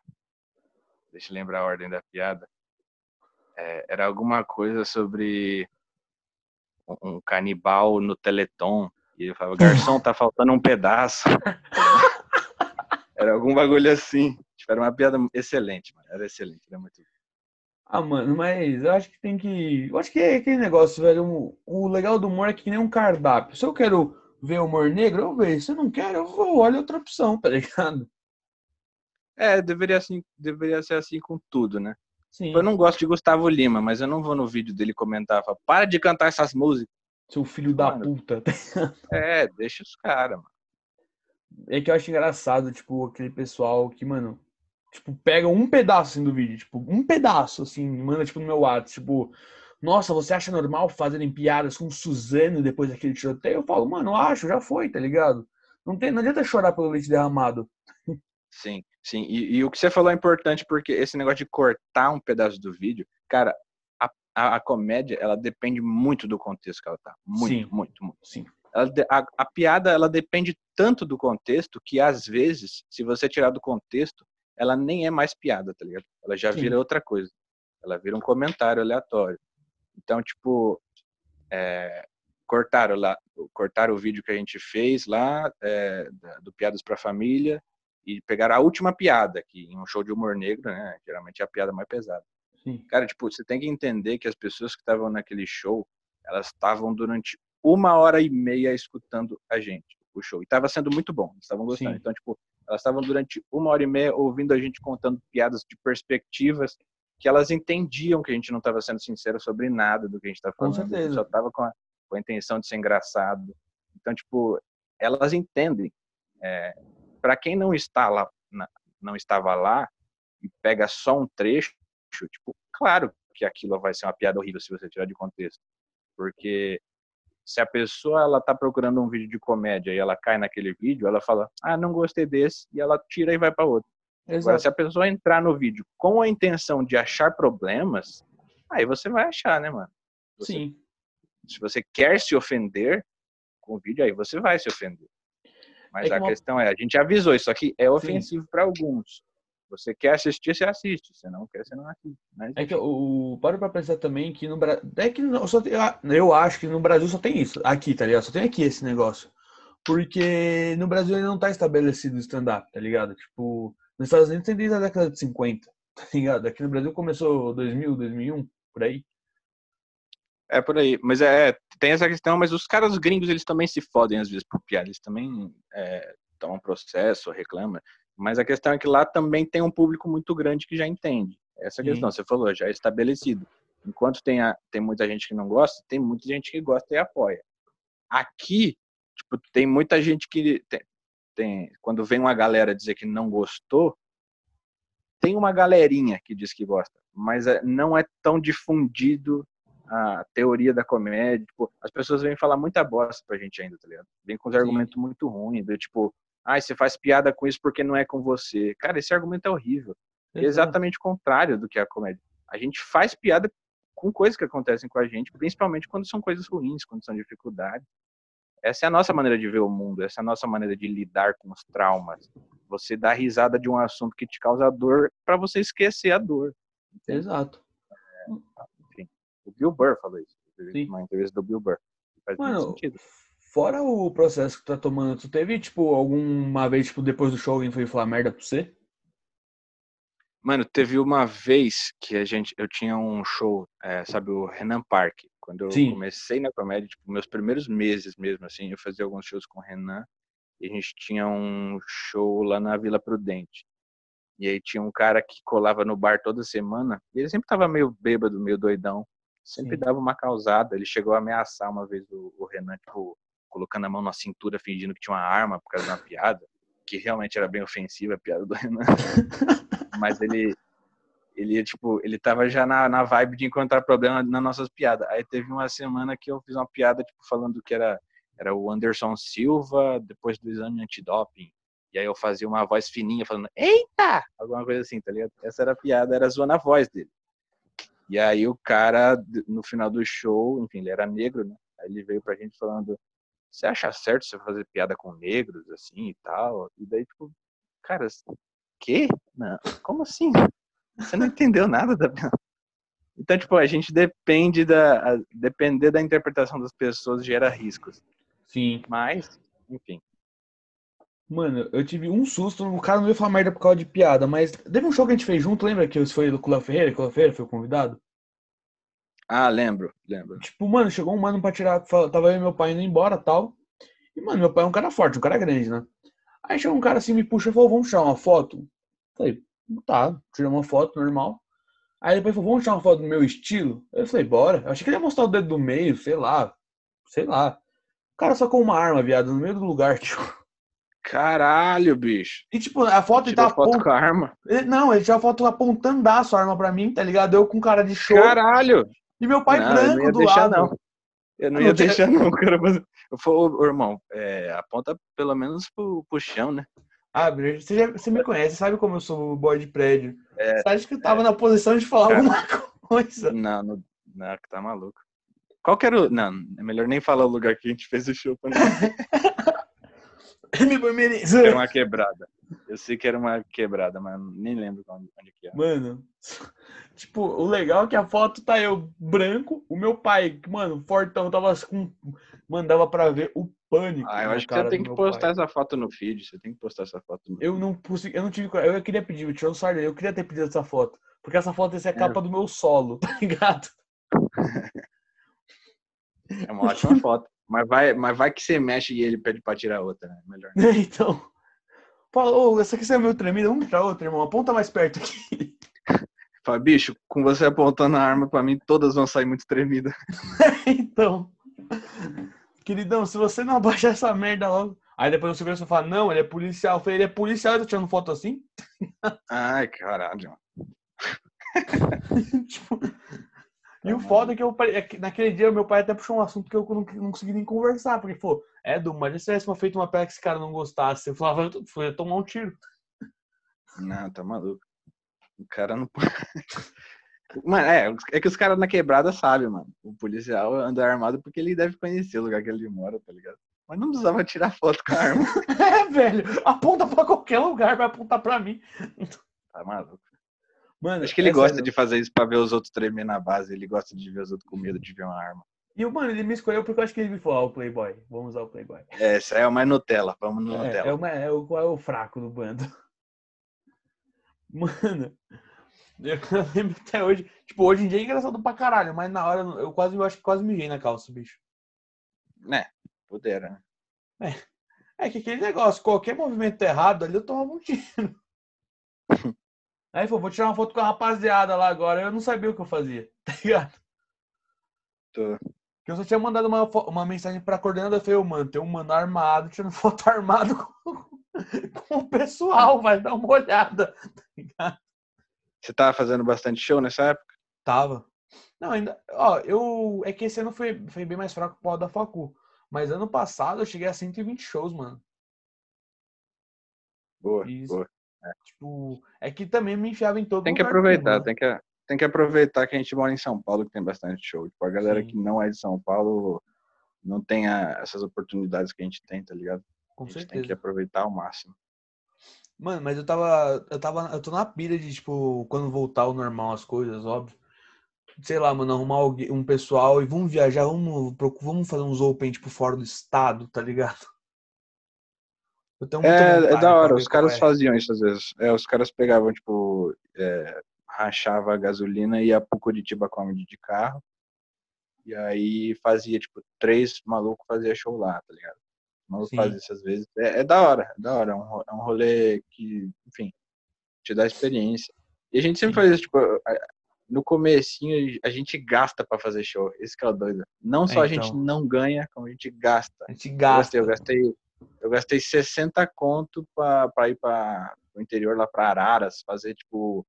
deixa eu lembrar a ordem da piada. É, era alguma coisa sobre um, um canibal no Teleton. E ele falava, garçom, tá faltando um pedaço. Era algum bagulho assim. Tipo, era uma piada excelente, mano. Era excelente, era muito Ah, mano, mas eu acho que tem que. Eu acho que é aquele negócio, velho. O, legal do humor é que nem um cardápio. Se eu quero ver humor negro, eu vejo. Se eu não quero, eu vou, olho outra opção, tá ligado? É, deveria, assim, deveria ser assim com tudo, né? Sim. Eu não gosto de Gustavo Lima, mas eu não vou no vídeo dele comentar, falar, para de cantar essas músicas. Seu filho da Mano. puta. É, deixa os caras, mano. É que eu acho engraçado, tipo, aquele pessoal que, mano, tipo, pega um pedaço assim, do vídeo, tipo, um pedaço, assim, manda, tipo, no meu WhatsApp, tipo, nossa, você acha normal fazerem piadas com Suzano depois daquele tiroteio? Eu falo, mano, acho, já foi, tá ligado? Não, tem, não adianta chorar pelo leite derramado. Sim, sim. E, e o que você falou é importante porque esse negócio de cortar um pedaço do vídeo, cara, a, a, a comédia, ela depende muito do contexto que ela tá. Muito, Sim. muito, muito. Sim. Ela a, a piada, ela depende tanto do contexto que, às vezes, se você tirar do contexto, ela nem é mais piada, tá ligado? Ela já Sim. vira outra coisa. Ela vira um comentário aleatório. Então, tipo, é, cortaram lá, cortaram o vídeo que a gente fez lá, é, do Piadas pra Família, e pegaram a última piada, que em um show de humor negro, né, geralmente é a piada mais pesada. Sim. Cara, tipo, você tem que entender que as pessoas que estavam naquele show, elas estavam durante uma hora e meia escutando a gente, o show. E estava sendo muito bom, eles estavam gostando. Sim. Então, tipo, elas estavam durante uma hora e meia ouvindo a gente contando piadas de perspectivas que elas entendiam que a gente não estava sendo sincero sobre nada do que a gente estava Com falando. A gente certeza. só estava com, com a intenção de ser engraçado. Então, tipo, elas entendem. para quem não está lá, não estava lá e pega só um trecho, tipo, claro que aquilo vai ser uma piada horrível se você tirar de contexto, porque se a pessoa ela tá procurando um vídeo de comédia e ela cai naquele vídeo, ela fala, ah, não gostei desse, e ela tira e vai para outro. Agora, Exato. se a pessoa entrar no vídeo com a intenção de achar problemas, aí você vai achar, né, mano? Você- Sim. Se você quer se ofender com o vídeo, aí você vai se ofender. Mas É a uma- questão é, a gente avisou, isso aqui é ofensivo para alguns. Você quer assistir, você assiste. Se não quer, você não assiste. Mas, É que o para pra pensar também que no Brasil. É que não- só tem- eu acho que no Brasil só tem isso. Aqui, tá ligado? Só tem aqui esse negócio. Porque no Brasil ele não tá estabelecido o stand-up, tá ligado? Tipo, nos Estados Unidos tem desde a década de 50, tá ligado? Aqui no Brasil começou 2000, 2001, por aí. É por aí. Mas é, tem essa questão, mas os caras gringos, eles também se fodem às vezes por piada. Eles também é, tomam processo, reclamam. Mas a questão é que lá também tem um público muito grande que já entende. Essa é a Sim. questão, você falou, já é estabelecido. Enquanto tem, a, tem muita gente que não gosta, tem muita gente que gosta e apoia. Aqui, tipo, tem muita gente que tem, tem- quando vem uma galera dizer que não gostou, tem uma galerinha que diz que gosta, mas é- não é tão difundido a teoria da comédia. Tipo, as pessoas vêm falar muita bosta pra gente ainda, tá ligado? Vem com os Sim. argumentos muito ruins, do tipo, ah, você faz piada com isso porque não é com você. Cara, esse argumento é horrível. É exatamente o contrário do que é a comédia. A gente faz piada com coisas que acontecem com a gente, principalmente quando são coisas ruins, quando são dificuldades. Essa é a nossa maneira de ver o mundo, essa é a nossa maneira de lidar com os traumas. Você dá risada de um assunto que te causa dor para você esquecer a dor. entende? Exato. O Bill Burr falou isso. Sim. Uma entrevista do Bill Burr. Faz muito Mano, sentido. Fora o processo que tu tá tomando, tu teve, tipo, alguma vez, tipo, depois do show alguém foi falar merda pra você? Mano, teve uma vez que a gente, eu tinha um show, é, sabe, o Renan Park. Quando eu Sim. comecei na comédia, tipo, meus primeiros meses mesmo, assim, eu fazia alguns shows com o Renan. E a gente tinha um show lá na Vila Prudente. E aí tinha um cara que colava no bar toda semana. E ele sempre tava meio bêbado, meio doidão. Sempre Sim. dava uma causada. Ele chegou a ameaçar uma vez o, o Renan, tipo, colocando a mão na cintura, fingindo que tinha uma arma por causa de uma piada. Que realmente era bem ofensiva a piada do Renan. Mas ele, ele, tipo, ele tava já na, na vibe de encontrar problema nas nossas piadas. Aí teve uma semana que eu fiz uma piada, tipo, falando que era, era o Anderson Silva depois do exame antidoping. E aí eu fazia uma voz fininha falando, eita! Alguma coisa assim, tá ligado? Essa era a piada, era a voz dele. E aí o cara, no final do show, enfim, ele era negro, né? Aí ele veio pra gente falando, você acha certo você fazer piada com negros, assim, e tal? E daí, tipo, cara, quê? Não, como assim? Você não entendeu nada da piada. Então, tipo, a gente depende da. A, depender da interpretação das pessoas gera riscos. Sim. Mas, enfim. Mano, eu tive um susto, o cara não ia falar merda por causa de piada, mas teve um show que a gente fez junto, lembra que foi do Clã Ferreira, que Clã Ferreira foi o convidado? Ah, lembro, lembro. Tipo, mano, chegou um mano pra tirar, tava eu e meu pai indo embora tal. E, mano, meu pai é um cara forte, um cara grande, né? Aí chegou um cara assim, me puxa e falou, vamos tirar uma foto? Falei, tá, tirei uma foto normal. Aí depois falou, vamos tirar uma foto do meu estilo? Eu falei, bora. Eu achei que ele ia mostrar o dedo do meio, sei lá, sei lá. O cara só com uma arma, viado, no meio do lugar, tipo. Caralho, bicho. E tipo, a foto ele tava foto apont... com a arma. ele- Não, ele tinha a foto apontando a arma pra mim, tá ligado? Eu com cara de show. Caralho! E meu pai Não, eu não branco ia do deixar, lado. não. Eu não Não, ia deixar, não, cara. Mas eu falei, ô, irmão, é, aponta pelo menos pro, pro chão, né? Ah, você, já- você me conhece, sabe como eu sou boy de prédio. É, você acha que eu tava na posição de falar Cara. alguma coisa? Não, não, não, que tá maluco. Qual que era o. Não, é melhor nem falar o lugar que a gente fez o show pra não. Me. Era uma quebrada. Eu sei que era uma quebrada, mas nem lembro onde, onde que era. Mano, tipo, o legal é que a foto tá eu branco, o meu pai, mano, fortão, tava com. Mandava pra ver o pânico. Ah, eu acho que você tem que postar pai. essa foto no feed. Você tem que postar essa foto no Eu não consegui, eu não tive. Eu queria pedir, o sardo dele, eu queria ter pedido essa foto. Porque essa foto ia ser a capa do meu solo, tá ligado? É uma ótima foto. Mas vai, mas vai que você mexe e ele pede pra tirar outra, né? Melhor. Então. Fala, ô, essa aqui você é meio tremida, vamos tirar outra, irmão. Aponta mais perto aqui. Fala, bicho, com você apontando a arma pra mim, todas vão sair muito tremidas. então. Queridão, se você não abaixar essa merda logo. Aí depois o segurança fala, não, ele é policial. Eu falei, ele é policial e tá tirando foto assim? Ai, caralho. tipo. E o foda é que, eu, é que naquele dia meu pai até puxou um assunto que eu não, não consegui nem conversar. Porque, pô, é, Du, mas se tivesse feito uma pega que esse cara não gostasse? Eu falava, eu ia tomar um tiro. Não, tá maluco. O cara não pode. Mano, é, é que os caras na quebrada sabem, mano. O policial anda armado porque ele deve conhecer o lugar que ele mora, tá ligado? Mas não precisava tirar foto com a arma. É, velho, aponta pra qualquer lugar, vai apontar pra mim. Tá maluco. Mano, Acho que ele é gosta sério. de fazer isso pra ver os outros tremer na base. Ele gosta de ver os outros com medo de ver uma arma. E, mano, ele me escolheu porque eu acho que ele me falou, ah, o Playboy, vamos usar o Playboy. É, aí é o mais Nutella. Vamos no É, Nutella. é, uma, é, o, qual é o fraco do bando. Mano, eu lembro até hoje. Tipo, hoje em dia é engraçado pra caralho, mas na hora eu quase, eu acho que quase mijei na calça, bicho. Né? Pudera, né? É que aquele negócio, qualquer movimento errado ali eu tomava um tiro. Aí falou, vou tirar uma foto com a rapaziada lá agora. Eu não sabia o que eu fazia, tá ligado? Tô- Porque eu só tinha mandado uma, uma mensagem pra coordenadora. Eu falei, mano, tem um mano armado, tirando foto armado com, com o pessoal, vai dar uma olhada. Você tava fazendo bastante show nessa época? Tava. Não, ainda. Ó, eu. É que esse ano foi, foi bem mais fraco pro da Facu. Mas ano passado eu cheguei a 120 shows, mano. Boa, Isso. boa. Tipo, é que também me enfiava em todo Tem que aproveitar, né? tem que, tem que aproveitar que a gente mora em São Paulo, que tem bastante show. Tipo, a galera Sim. que não é de São Paulo não tem a- essas oportunidades que a gente tem, tá ligado? Com a gente tem certeza. que aproveitar ao máximo. Mano, mas eu tava. Eu tava. Eu tô na pilha de, tipo, quando voltar ao normal as coisas, óbvio. Sei lá, mano, arrumar um pessoal e vamos viajar, vamos, vamos fazer uns open, tipo, fora do estado, tá ligado? Eu É, é da hora, os caras é. faziam isso às vezes. É, os caras pegavam, tipo, é, rachava a gasolina e ia pro Curitiba Comedy de carro. E aí fazia, tipo, três malucos fazia show lá, tá ligado? Os malucos fazem isso às vezes. É, é da hora, é da hora. É um, é um rolê que, enfim, te dá experiência. E a gente sempre Sim. faz isso, tipo, no comecinho a gente gasta pra fazer show. Esse que é o doido. Não só a gente então. não ganha, como a gente gasta. A gente Eu gasta. gastei, eu gastei, eu gastei 60 conto pra, pra ir pra, pro interior lá pra Araras, fazer tipo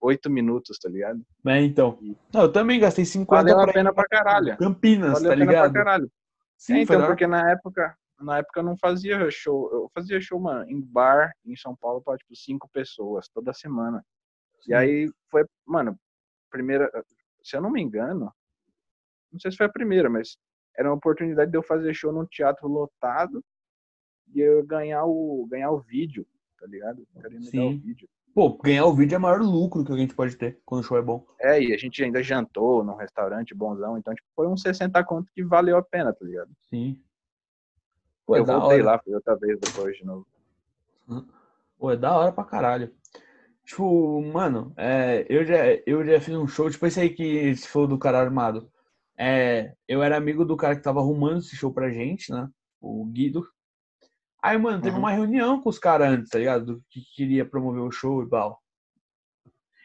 8 minutos, tá ligado? É, então. Não, eu também gastei 50 Valeu a pra pena ir pra caralho. Campinas, Valeu tá a pena ligado? pra caralho. Sim, É, então, porque na época, na época eu não fazia show. Eu fazia show, mano, em bar em São Paulo para tipo cinco pessoas toda semana. E aí foi, mano, primeira, se eu não me engano, não sei se foi a primeira, mas era uma oportunidade de eu fazer show num teatro lotado e ganhar o ganhar o vídeo, tá ligado? Queria me dar o Sim. vídeo. Pô, ganhar o vídeo é o maior lucro que a gente pode ter quando o show é bom. É, e a gente ainda jantou num restaurante bonzão, então tipo, foi uns 60 conto que valeu a pena, tá ligado? Sim. Pô, é eu da voltei lá, fui outra vez depois de novo. Pô, é da hora pra caralho. Tipo, mano, é, eu, já, eu já fiz um show, tipo esse aí que se falou do cara armado. É, eu era amigo do cara que tava arrumando esse show pra gente, né? O Guido. Aí, mano, teve Uhum. uma reunião com os caras antes, tá ligado? Do que queria promover o show e tal.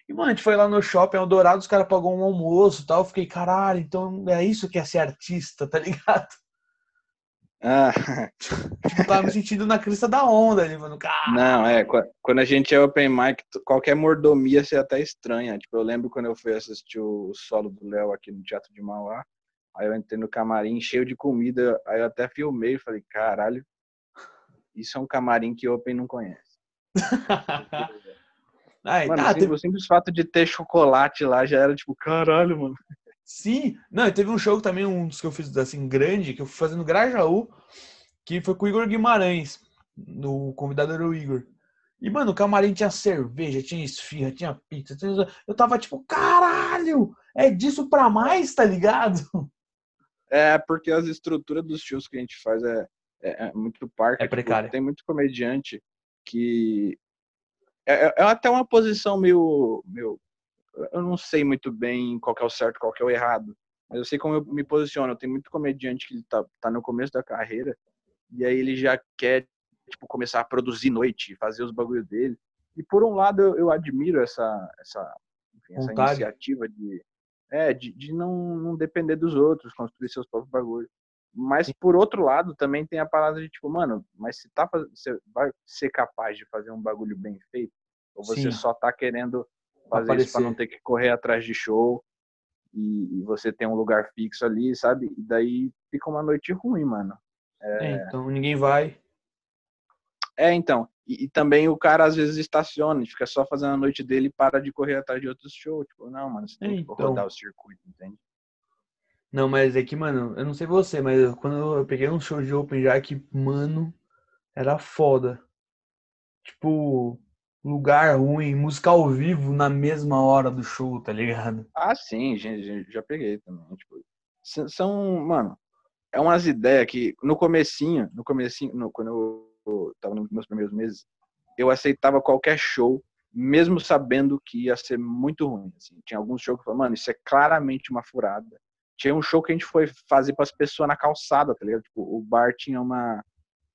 E, mano, a gente foi lá no shopping Eldorado, os caras pagou um almoço e tal. Eu fiquei, caralho, então é isso que é ser artista, tá ligado? Ah, Tipo, tava me sentindo na crista da onda ali, mano. Cara, não, é, qua- quando a gente é open mic, qualquer mordomia você até estranha. Tipo, eu lembro quando eu fui assistir o solo do Léo aqui no Teatro de Mauá, aí eu entrei no camarim cheio de comida, aí eu até filmei e falei, caralho, isso é um camarim que open não conhece. Aí, Mano, tá, assim, teve- o simples fato de ter chocolate lá já era tipo, caralho, mano. Sim, não, e teve um show também, um dos que eu fiz assim, grande, que eu fui fazer no Grajaú, que foi com o Igor Guimarães. No convidado era o Igor. E, mano, o camarim tinha cerveja, tinha esfirra, tinha pizza. tinha- Eu tava tipo, caralho! É disso pra mais, tá ligado? É, porque as estruturas dos shows que a gente faz é, é, é muito parque. É precária. tem muito comediante que. É, é- é até uma posição meio, meio. Eu não sei muito bem qual que é o certo, qual que é o errado. Mas eu sei como eu me posiciono. Tem muito comediante que tá, tá no começo da carreira e aí ele já quer tipo, começar a produzir noite, fazer os bagulhos dele. E por um lado eu, eu admiro essa, essa, enfim, essa iniciativa de, é, de, de não, não depender dos outros, construir seus próprios bagulhos. Mas por outro lado também tem a parada de tipo, mano, mas se tá, você vai ser capaz de fazer um bagulho bem feito? Ou você Sim. só tá querendo fazer isso pra não Aparecer. ter que correr atrás de show? E, e você tem um lugar fixo ali, sabe? E daí fica uma noite ruim, mano. É, então ninguém vai. É, então. E, e também o cara às vezes estaciona e fica só fazendo a noite dele e para de correr atrás de outros shows. Tipo, não, mano, você tem que Então. rodar o circuito, entende? Não, mas é que, mano, eu não sei você, mas eu- quando eu peguei um show de Open que, mano, era foda. Tipo, lugar ruim, música ao vivo na mesma hora do show, tá ligado? Ah, sim, gente, já peguei também. Tipo, são, mano, é umas ideias que no comecinho, no comecinho, no- quando eu tava nos meus primeiros meses, eu aceitava qualquer show, mesmo sabendo que ia ser muito ruim. assim. Tinha alguns shows que eu falava, mano, isso é claramente uma furada. Tinha um show que a gente foi fazer para as pessoas na calçada, tá ligado? Tipo, o bar tinha uma,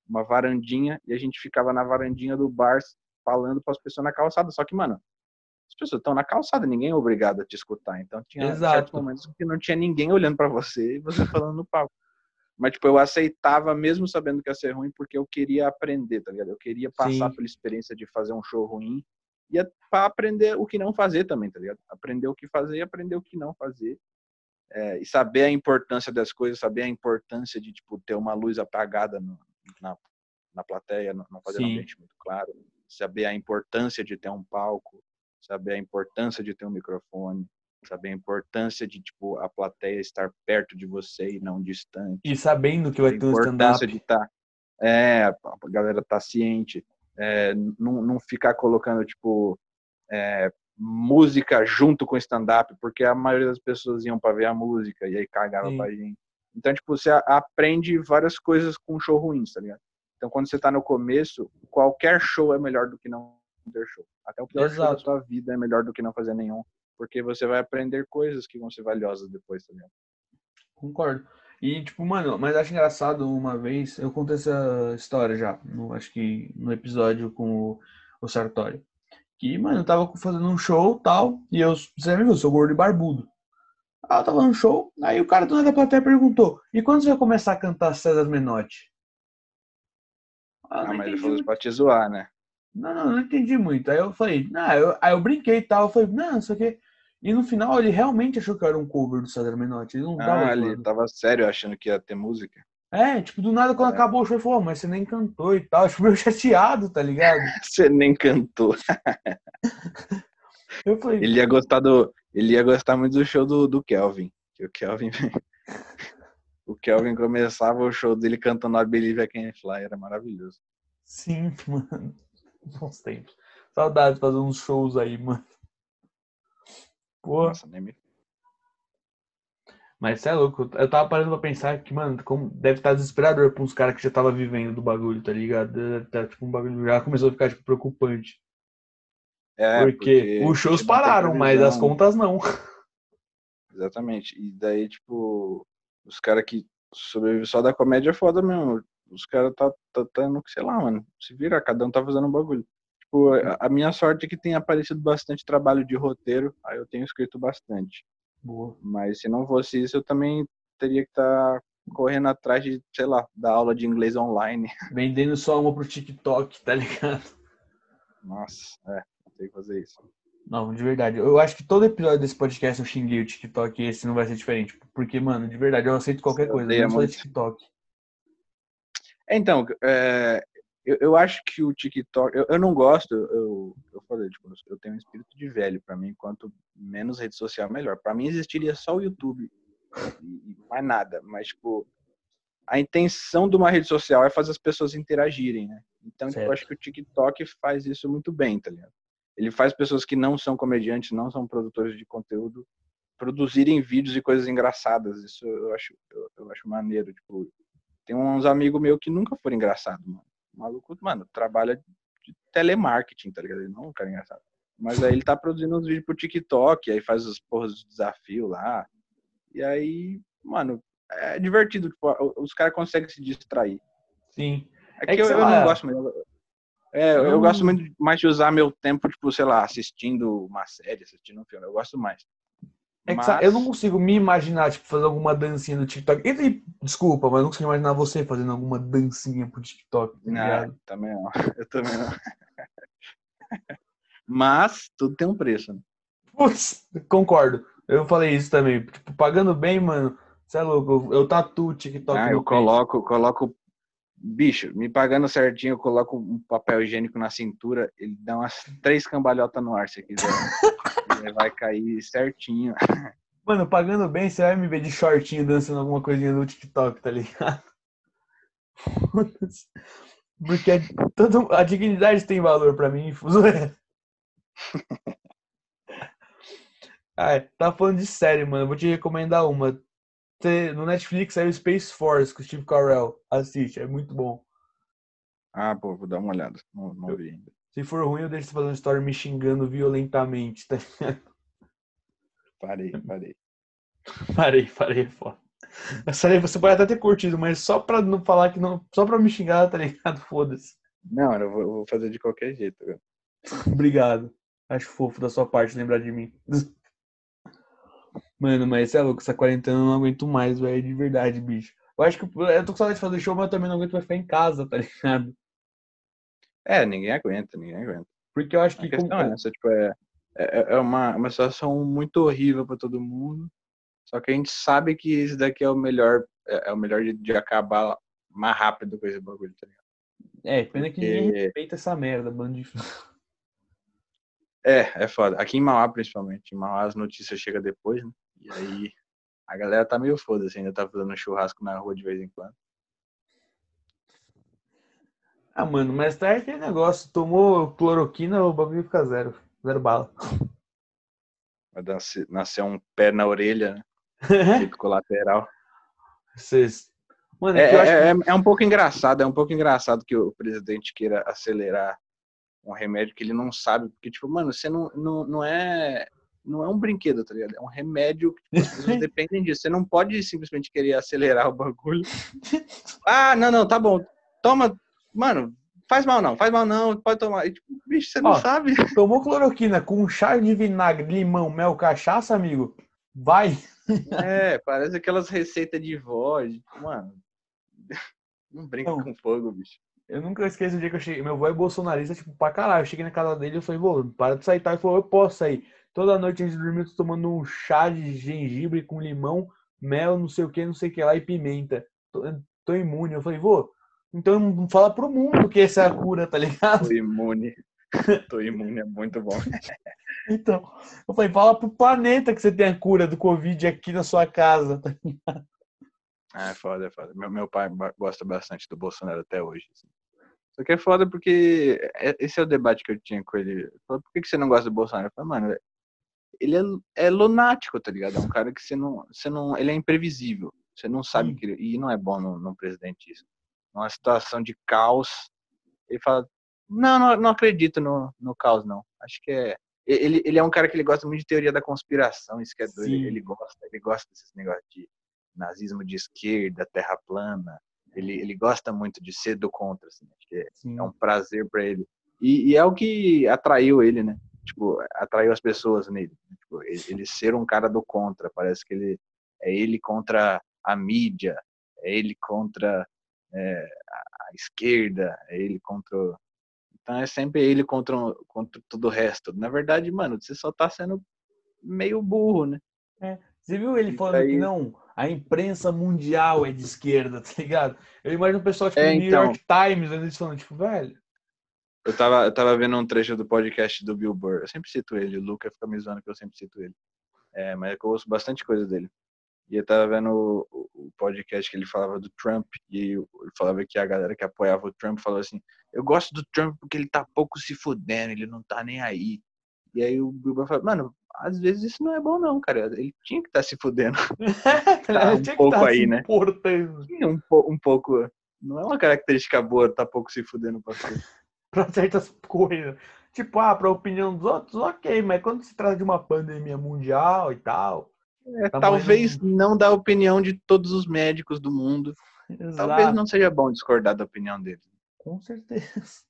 uma varandinha e a gente ficava na varandinha do bar falando para as pessoas na calçada. Só que, mano, as pessoas estão na calçada, ninguém é obrigado a te escutar. Então tinha Exato. certos momentos que não tinha ninguém olhando para você e você falando no palco. Mas, tipo, eu aceitava mesmo sabendo que ia ser ruim porque eu queria aprender, tá ligado? Eu queria passar Sim. pela experiência de fazer um show ruim e para aprender o que não fazer também, tá ligado? Aprender o que fazer e aprender o que não fazer. É, e saber a importância das coisas, saber a importância de, tipo, ter uma luz apagada no- na, na plateia, não fazer um ambiente muito claro. Saber a importância de ter um palco, saber a importância de ter um microfone, saber a importância de, tipo, a plateia estar perto de você e não distante E sabendo que vai a ter um importância stand-up. de estar. é, a a galera tá ciente. É, não, não ficar colocando, tipo, é, música junto com stand-up, porque a maioria das pessoas iam pra ver a música e aí cagava Sim. pra gente. Então, tipo, você aprende várias coisas com show ruim, tá ligado? Então, quando você tá no começo, qualquer show é melhor do que não ter show. Até o pior show da Exato. sua vida é melhor do que não fazer nenhum, porque você vai aprender coisas que vão ser valiosas depois, tá ligado? Concordo. E, tipo, mano, mas acho engraçado uma vez, eu contei essa história já, no, acho que no episódio com o, o Sartori. Que, mano, eu tava fazendo um show tal, e eu, você viu, eu sou gordo e barbudo. Aí eu tava no show, aí o cara do nada da plateia perguntou: E quando você vai começar a cantar César Menotti? Ah, Ah, não mas ele falou isso muito. pra te zoar, né? Não, não, não entendi muito. Aí eu falei, não, eu, aí eu brinquei e tal, eu falei, não, isso aqui. E no final ele realmente achou que era um cover do César Menotti. Ele não tava Ah, ele zoando. tava sério achando que ia ter música. É, tipo, do nada quando É. acabou o show, ele falou, "Ô, mas você nem cantou e tal. Tipo, meio chateado, tá ligado? Você nem cantou. Eu falei, Ele ia gostar do. Ele ia gostar muito do show do, do Kelvin. Que o Kelvin. o Kelvin começava o show dele cantando I Believe I Can Fly, era maravilhoso. sim, mano. Bons tempos. Saudade de fazer uns shows aí, mano. Nossa, nem me. Mas você é louco. Eu tava parando pra pensar que, mano, como deve estar desesperador pra uns caras que já tava vivendo do bagulho, tá ligado? Deve tá, tipo, um bagulho já começou a ficar, tipo, preocupante. É, porque, os shows pararam, mas as contas não. Exatamente. E daí, tipo, os caras que sobrevivem só da comédia é foda mesmo. Os caras tá, tá tendo que, sei lá, mano, se vira, cada um tá fazendo um bagulho. Tipo, a, a minha sorte é que tem aparecido bastante trabalho de roteiro, aí eu tenho escrito bastante. Boa. Mas se não fosse isso, eu também teria que estar correndo atrás de, sei lá, da aula de inglês online. Vendendo só uma pro TikTok, tá ligado? Nossa, é, tem que fazer isso. Não, de verdade. Eu acho que todo episódio desse podcast eu xinguei o TikTok e esse não vai ser diferente. Porque, mano, de verdade, eu aceito qualquer Você coisa, menos fazer muito. TikTok. É, Então, é, eu, eu acho que o TikTok, eu, eu não gosto, eu, eu falei, tipo, eu tenho um espírito de velho, pra mim, quanto menos rede social, melhor. Pra mim existiria só o YouTube e, mais nada, mas, tipo, a intenção de uma rede social é fazer as pessoas interagirem, né? Então, tipo, eu acho que o TikTok faz isso muito bem, tá ligado? Ele faz pessoas que não são comediantes, não são produtores de conteúdo, produzirem vídeos e coisas engraçadas. Isso eu acho, eu, eu acho maneiro, tipo, tem uns amigos meus que nunca foram engraçados, mano. O maluco, mano, trabalha de telemarketing, tá ligado? Ele não é um cara engraçado. Mas aí ele tá produzindo uns vídeos pro TikTok, aí faz os porras de desafio lá. E aí, mano, é divertido. Tipo, os caras conseguem se distrair. Sim. É É que, que, eu, eu lá, não gosto muito. É, eu, eu- gosto muito mais de usar meu tempo, tipo, sei lá, assistindo uma série, assistindo um filme. Eu gosto mais. É Mas- eu não consigo me imaginar, tipo, fazer alguma dancinha no TikTok. E, desculpa, mas eu não consigo imaginar você fazendo alguma dancinha pro TikTok, tá Não, ligado? também não. Eu também não. Mas tudo tem um preço, né? Putz, concordo. Eu falei isso também. Tipo, pagando bem, mano, você é louco. Eu, eu tatuo o TikTok Ah, eu peito. coloco, coloco. Bicho, me pagando certinho, eu coloco um papel higiênico na cintura, ele dá umas três cambalhotas no ar, se quiser. ele vai cair certinho. Mano, pagando bem, você vai me ver de shortinho dançando alguma coisinha no TikTok, tá ligado? Porque a, tanto, a dignidade tem valor pra mim. zoeira. Ai, tá falando de série, mano. Eu vou te recomendar uma. Você- no Netflix saiu Space Force com o Steve Carell. Assiste, é muito bom. Ah, pô, vou dar uma olhada. Não, não vi ainda. Se for ruim, eu deixo você fazer uma história me xingando violentamente, tá? Parei, parei. Parei, parei, é foda. Essa aí você pode até ter curtido, mas só pra não falar que não. Só pra me xingar, tá ligado? Foda-se. Não, eu vou, eu vou fazer de qualquer jeito. Obrigado. Acho fofo da sua parte lembrar de mim. Mano, mas é louco, essa quarentena eu não aguento mais, velho, de verdade, bicho. Eu acho que eu tô com saudade de fazer show, mas eu também não aguento mais ficar em casa, tá ligado? É, ninguém aguenta, ninguém aguenta. Porque eu acho A que. questão como- é essa, tipo, é, é, é uma, uma situação muito horrível pra todo mundo. Só que a gente sabe que isso daqui é o melhor, é, é o melhor de, de acabar mais rápido com esse bagulho, tá ligado? É, pena que ninguém Porque- respeita essa merda, bando de. É, é foda. Aqui em Mauá, principalmente. Em Mauá as notícias chegam depois, né? E aí a galera tá meio foda-se, ainda tá fazendo churrasco na rua de vez em quando. Ah, mano, mas tá aquele negócio. Tomou cloroquina, o bagulho fica zero. Zero bala. Vai nascer, um pé na orelha, né? Colateral. Vocês. Mano, é, É, acho é- é um pouco engraçado, é um pouco engraçado que o presidente queira acelerar um remédio que ele não sabe, porque, tipo, mano, você não, não, não é. Não é um brinquedo, tá ligado? É um remédio que tipo, as pessoas dependem disso. Você não pode simplesmente querer acelerar o bagulho. Ah, não, não, tá bom. Toma, mano, faz mal não, faz mal não, pode tomar. E, tipo, bicho, você não Ó, sabe. Tomou cloroquina com chá de vinagre, limão, mel, cachaça, amigo? Vai. É, parece aquelas receitas de vó, de- mano. Não brinca Não. com fogo, bicho. Eu nunca esqueço o dia que eu cheguei. Meu avô é bolsonarista, tipo, pra caralho. Eu cheguei na casa dele e eu falei, vô, para de sair, tá? Ele falou, eu posso sair. Toda noite antes de dormir, eu tô tomando um chá de gengibre com limão, mel, não sei o que, não sei o que lá e pimenta. To- tô imune. Eu falei, vô, então não fala pro mundo que essa é a cura, tá ligado? Tô imune. Tô imune, é muito bom. Então, eu falei, fala pro planeta que você tem a cura do Covid aqui na sua casa. tá ligado? Ah, é foda, é foda. Meu, meu pai gosta bastante do Bolsonaro até hoje. assim. Só que é foda porque é- esse é o debate que eu tinha com ele. Ele falou, por que você não gosta do Bolsonaro? Eu falei, mano, ele é, é lunático, tá ligado? É um cara que você não, você não. Ele é imprevisível. Você não sabe Sim. que. ele- E não é bom num, num presidente isso. Numa situação de caos, ele fala. Não, não, não acredito no, no caos, não. Acho que é. Ele, ele é um cara que ele gosta muito de teoria da conspiração, isso que é doido. Sim. Ele gosta, ele gosta desses negócios de nazismo de esquerda, terra plana. Ele, ele gosta muito de ser do contra, assim. Acho que é, é um prazer pra ele. E, e é o que atraiu ele, né? Tipo, atraiu as pessoas nele. Tipo, ele, ele ser um cara do contra. Parece que ele é ele contra a mídia, é ele contra é, a esquerda, é ele contra. Então é sempre ele contra, contra todo o resto. Na verdade, mano, você só tá sendo meio burro, né? Você viu ele falando aí- que não, a imprensa mundial é de esquerda, tá ligado? Eu imagino o pessoal, tipo, É, no New então. York Times, eles falando, tipo, velho. Eu tava, eu tava vendo um trecho do podcast do Bill Burr. Eu sempre cito ele. O Luca fica me zoando que eu sempre cito ele. É, mas é que eu ouço bastante coisa dele. E eu tava vendo o, podcast que ele falava do Trump. E ele falava que a galera que apoiava o Trump falava assim: Eu gosto do Trump porque ele tá pouco se fudendo, ele não tá nem aí. E aí o Bill Burr falou: Mano, às vezes isso não é bom, não, cara. Ele tinha que estar se fudendo. Tá, um pouco estar aí, né? importando um, um pouco. Não é uma característica boa tá pouco se fudendo pra você. pra certas coisas. Tipo, ah, pra opinião dos outros, ok, mas quando se trata de uma pandemia mundial e tal. É, Tá talvez não da opinião de todos os médicos do mundo. Talvez exato, não seja bom discordar da opinião dele. Com certeza.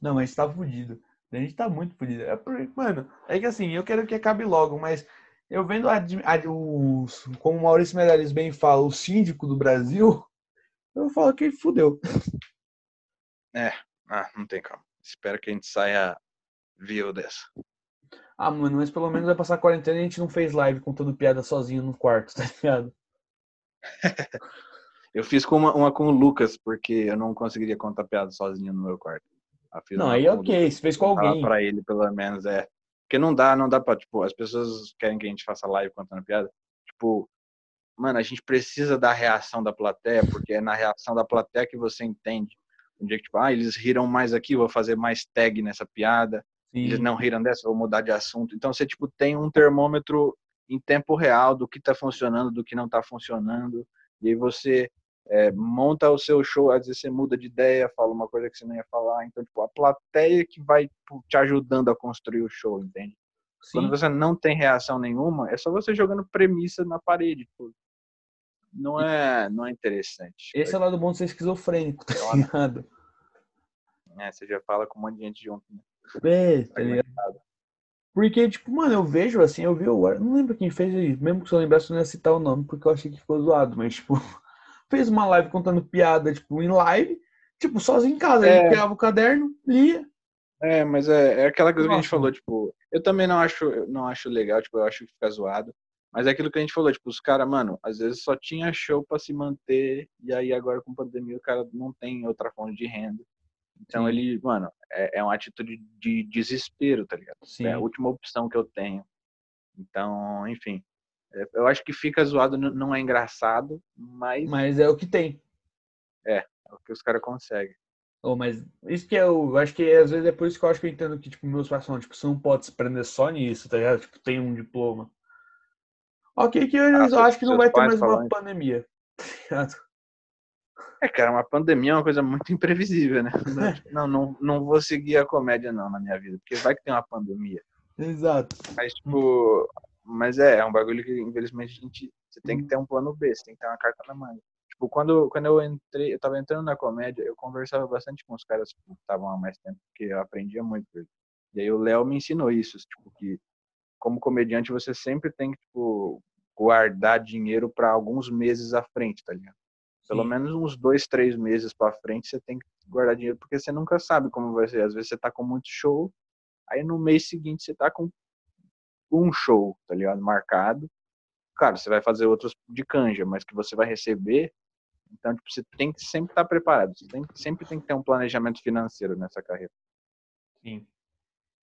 Não, mas tá fudido. A gente tá muito fudido. É por- mano, é que assim, eu quero que acabe logo, mas eu vendo a, a- o, como o Maurício Meirelles bem fala, o síndico do Brasil, eu falo que fudeu. Ah, não tem como. Espero que a gente saia vivo dessa. Ah, mano, mas pelo menos vai passar a quarentena e a gente não fez live contando piada sozinho no quarto, tá ligado? Eu fiz com uma, uma com o Lucas, porque eu não conseguiria contar piada sozinho no meu quarto. Não, aí ok, você fez com alguém. Pra ele, pelo menos, é. Porque não dá, não dá pra, tipo, as pessoas querem que a gente faça live contando piada. Tipo, mano, a gente precisa da reação da plateia, porque é na reação da plateia que você entende. Um dia que, tipo, ah, eles riram mais aqui, vou fazer mais tag nessa piada. Eles Sim, não riram dessa, vou mudar de assunto. Então você tipo tem um termômetro em tempo real do que está funcionando, do que não está funcionando. E aí você é, monta o seu show, às vezes você muda de ideia, fala uma coisa que você não ia falar. Então tipo a plateia que vai tipo, te ajudando a construir o show, entende? Quando sim. você não tem reação nenhuma, é só você jogando premissa na parede. Tipo, não é, não é interessante. Esse é o lado bom de ser esquizofrênico, tá Foda. ligado? É, você já fala com um monte de gente junto. Né? É, tá ligado? Porque, tipo, mano, eu vejo assim, eu vi, eu não lembro quem fez, isso, mesmo que se eu lembrasse, eu não ia citar o nome, porque eu achei que ficou zoado, mas, tipo, fez uma live contando piada, tipo, em live, tipo, sozinho em casa, É. ele pegava o caderno, lia. É, mas é, é aquela coisa que a gente Nossa. falou, tipo, eu também não acho, não acho legal, tipo, eu acho que fica zoado. Mas é aquilo que a gente falou, tipo, os caras, mano, às vezes só tinha show pra se manter, e aí agora com pandemia o cara não tem outra fonte de renda. Então Sim. ele, mano, é, é uma atitude de desespero, tá ligado? Sim, É a última opção que eu tenho. Então, enfim. é, Eu acho que fica zoado, não é engraçado, mas mas é o que tem. é o que os caras conseguem. Oh, mas isso que eu, eu acho que às vezes é por isso que eu acho que eu entendo que, tipo, meus pais falam, tipo, você não pode se prender só nisso, tá ligado? Tipo, tem um diploma. Ok, que eu, Ah, acho que não vai ter mais uma pandemia, tá? É, cara, uma pandemia é uma coisa muito imprevisível, né? Não, não, não vou seguir a comédia não na minha vida, porque vai que tem uma pandemia. Exato. Mas, tipo, mas é, é um bagulho que, infelizmente, a gente, você tem que ter um plano B, você tem que ter uma carta na manga. Tipo, quando, quando eu entrei, eu tava entrando na comédia, eu conversava bastante com os caras tipo, que estavam há mais tempo, porque eu aprendia muito. E aí o Léo me ensinou isso, tipo, que como comediante você sempre tem que, tipo, guardar dinheiro para alguns meses à frente, tá ligado? Pelo Sim. menos uns dois, três meses para frente você tem que guardar dinheiro, porque você nunca sabe como vai ser. Às vezes você tá com muito show, aí no mês seguinte você tá com um show, tá ligado? Marcado. Claro, você vai fazer outros de canja, mas que você vai receber Então, tipo, você tem que sempre estar preparado. Você tem, sempre tem que ter um planejamento financeiro nessa carreira. Sim.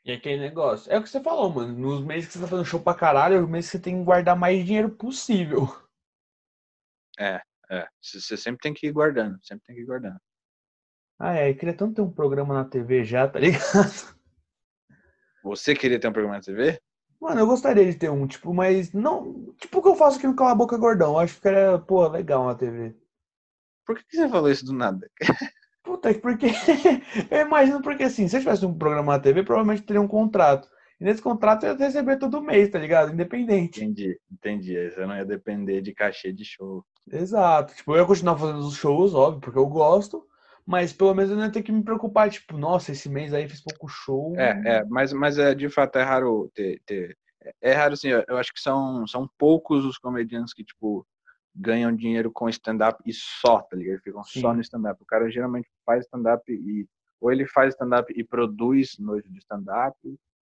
E aquele negócio. É o que você falou, mano. Nos meses que você tá fazendo show pra caralho, é os meses que você tem que guardar mais dinheiro possível. É, é. Você sempre tem que ir guardando. Sempre tem que ir guardando. Ah, é. Eu queria tanto ter um programa na TV já, tá ligado? Você queria ter um programa na TV? Mano, eu gostaria de ter um, tipo, mas não. Tipo o que eu faço aqui no Cala a Boca Gordão. Eu acho que era, pô, legal na TV. Por que que você falou isso do nada? Puta, porque. eu imagino porque assim, se eu tivesse um programa na TV, provavelmente teria um contrato. E nesse contrato eu ia receber todo mês, tá ligado? Independente. Entendi, entendi. Aí Você não ia depender de cachê de show. Exato. Tipo, eu ia continuar fazendo os shows, óbvio, porque eu gosto. Mas pelo menos eu não ia ter que me preocupar, tipo, nossa, esse mês aí fiz pouco show. É, é, mas, mas é, de fato é raro ter. ter é raro, assim, eu eu acho que são, são poucos os comediantes que, tipo, ganham dinheiro com stand-up e só, tá ligado? Ficam só Sim. no stand-up. O cara geralmente faz stand-up e. Ou ele faz stand-up e produz noite de stand-up,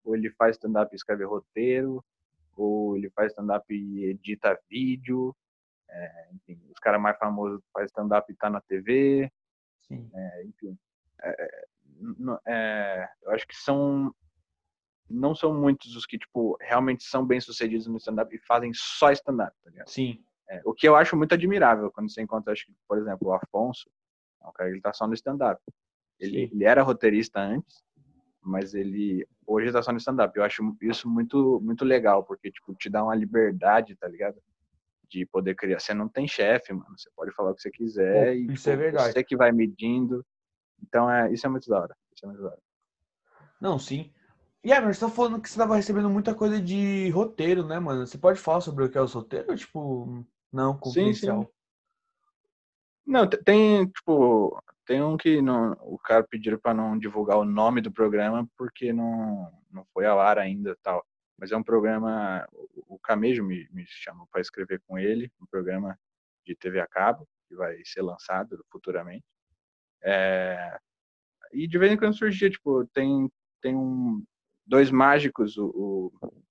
ou ele faz stand-up e escreve roteiro, ou ele faz stand-up e edita vídeo. É, enfim, os caras mais famosos fazem stand-up e tá na TV. Sim. É, enfim. É, n- é, eu acho que são. Não são muitos os que, tipo, realmente são bem sucedidos no stand-up e fazem só stand-up, tá ligado? Sim. É, o que eu acho muito admirável quando você encontra, acho que, por exemplo, o Afonso, é um cara que ele tá só no stand-up. Ele, ele era roteirista antes, mas ele hoje tá só no stand-up. Eu acho isso muito muito legal, porque tipo, te dá uma liberdade, tá ligado? De poder criar. Você não tem chefe, mano. Você pode falar o que você quiser e isso tipo, é verdade. você que vai medindo. Então é, isso é muito da hora. Isso é muito da hora. Não, sim. E mas você tá falando que você tava recebendo muita coisa de roteiro, né, mano? Você pode falar sobre o que é os roteiros? Tipo, não, confidencial. Não, te- tem, tipo, tem um que não, o cara pediram para não divulgar o nome do programa porque não, não foi ao ar ainda tal. Mas é um programa, o o Camejo me, me chamou para escrever com ele, um programa de TV a cabo, que vai ser lançado futuramente. É, e de vez em quando surgia, tipo, tem, tem um, dois mágicos, o, o,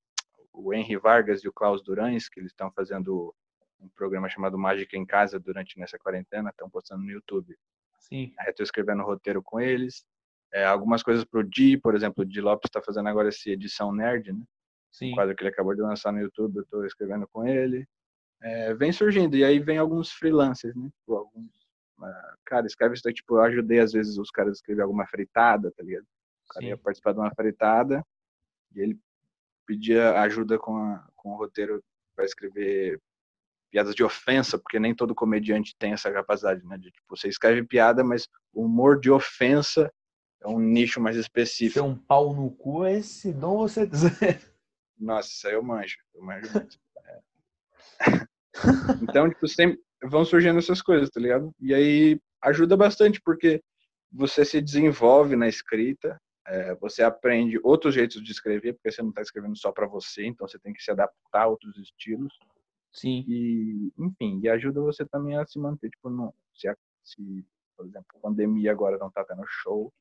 o Henry Vargas e o Klaus Durães, que eles estão fazendo um programa chamado Mágica em Casa durante nessa quarentena, estão postando no YouTube. Sim. Aí eu tô escrevendo roteiro com eles. É, algumas coisas pro Di, por exemplo, o Di Lopes está fazendo agora essa edição nerd, né? Sim. Um quadro que ele acabou de lançar no YouTube, eu tô escrevendo com ele. É, vem surgindo, e aí vem alguns freelancers, né? Tipo, alguns, ah, cara, escreve isso daqui, tipo, eu ajudei às vezes os caras a escrever alguma fritada, tá ligado? O cara Sim. ia participar de uma fritada e ele pedia ajuda com, a, com o roteiro para escrever piadas de ofensa, porque nem todo comediante tem essa capacidade, né? De, tipo, você escreve piada, mas o humor de ofensa é um nicho mais Ser específico. um pau no cu é esse dom você dizer. Nossa, isso aí eu manjo. Eu manjo muito. É. Então, tipo, sempre vão surgindo essas coisas, tá ligado? E aí ajuda bastante, porque você se desenvolve na escrita, é, você aprende outros jeitos de escrever, porque você não está escrevendo só para você, então você tem que se adaptar a outros estilos. Sim. E, enfim, e ajuda você também a se manter, tipo, no, se, a- se, por exemplo, pandemia agora não tá tendo show,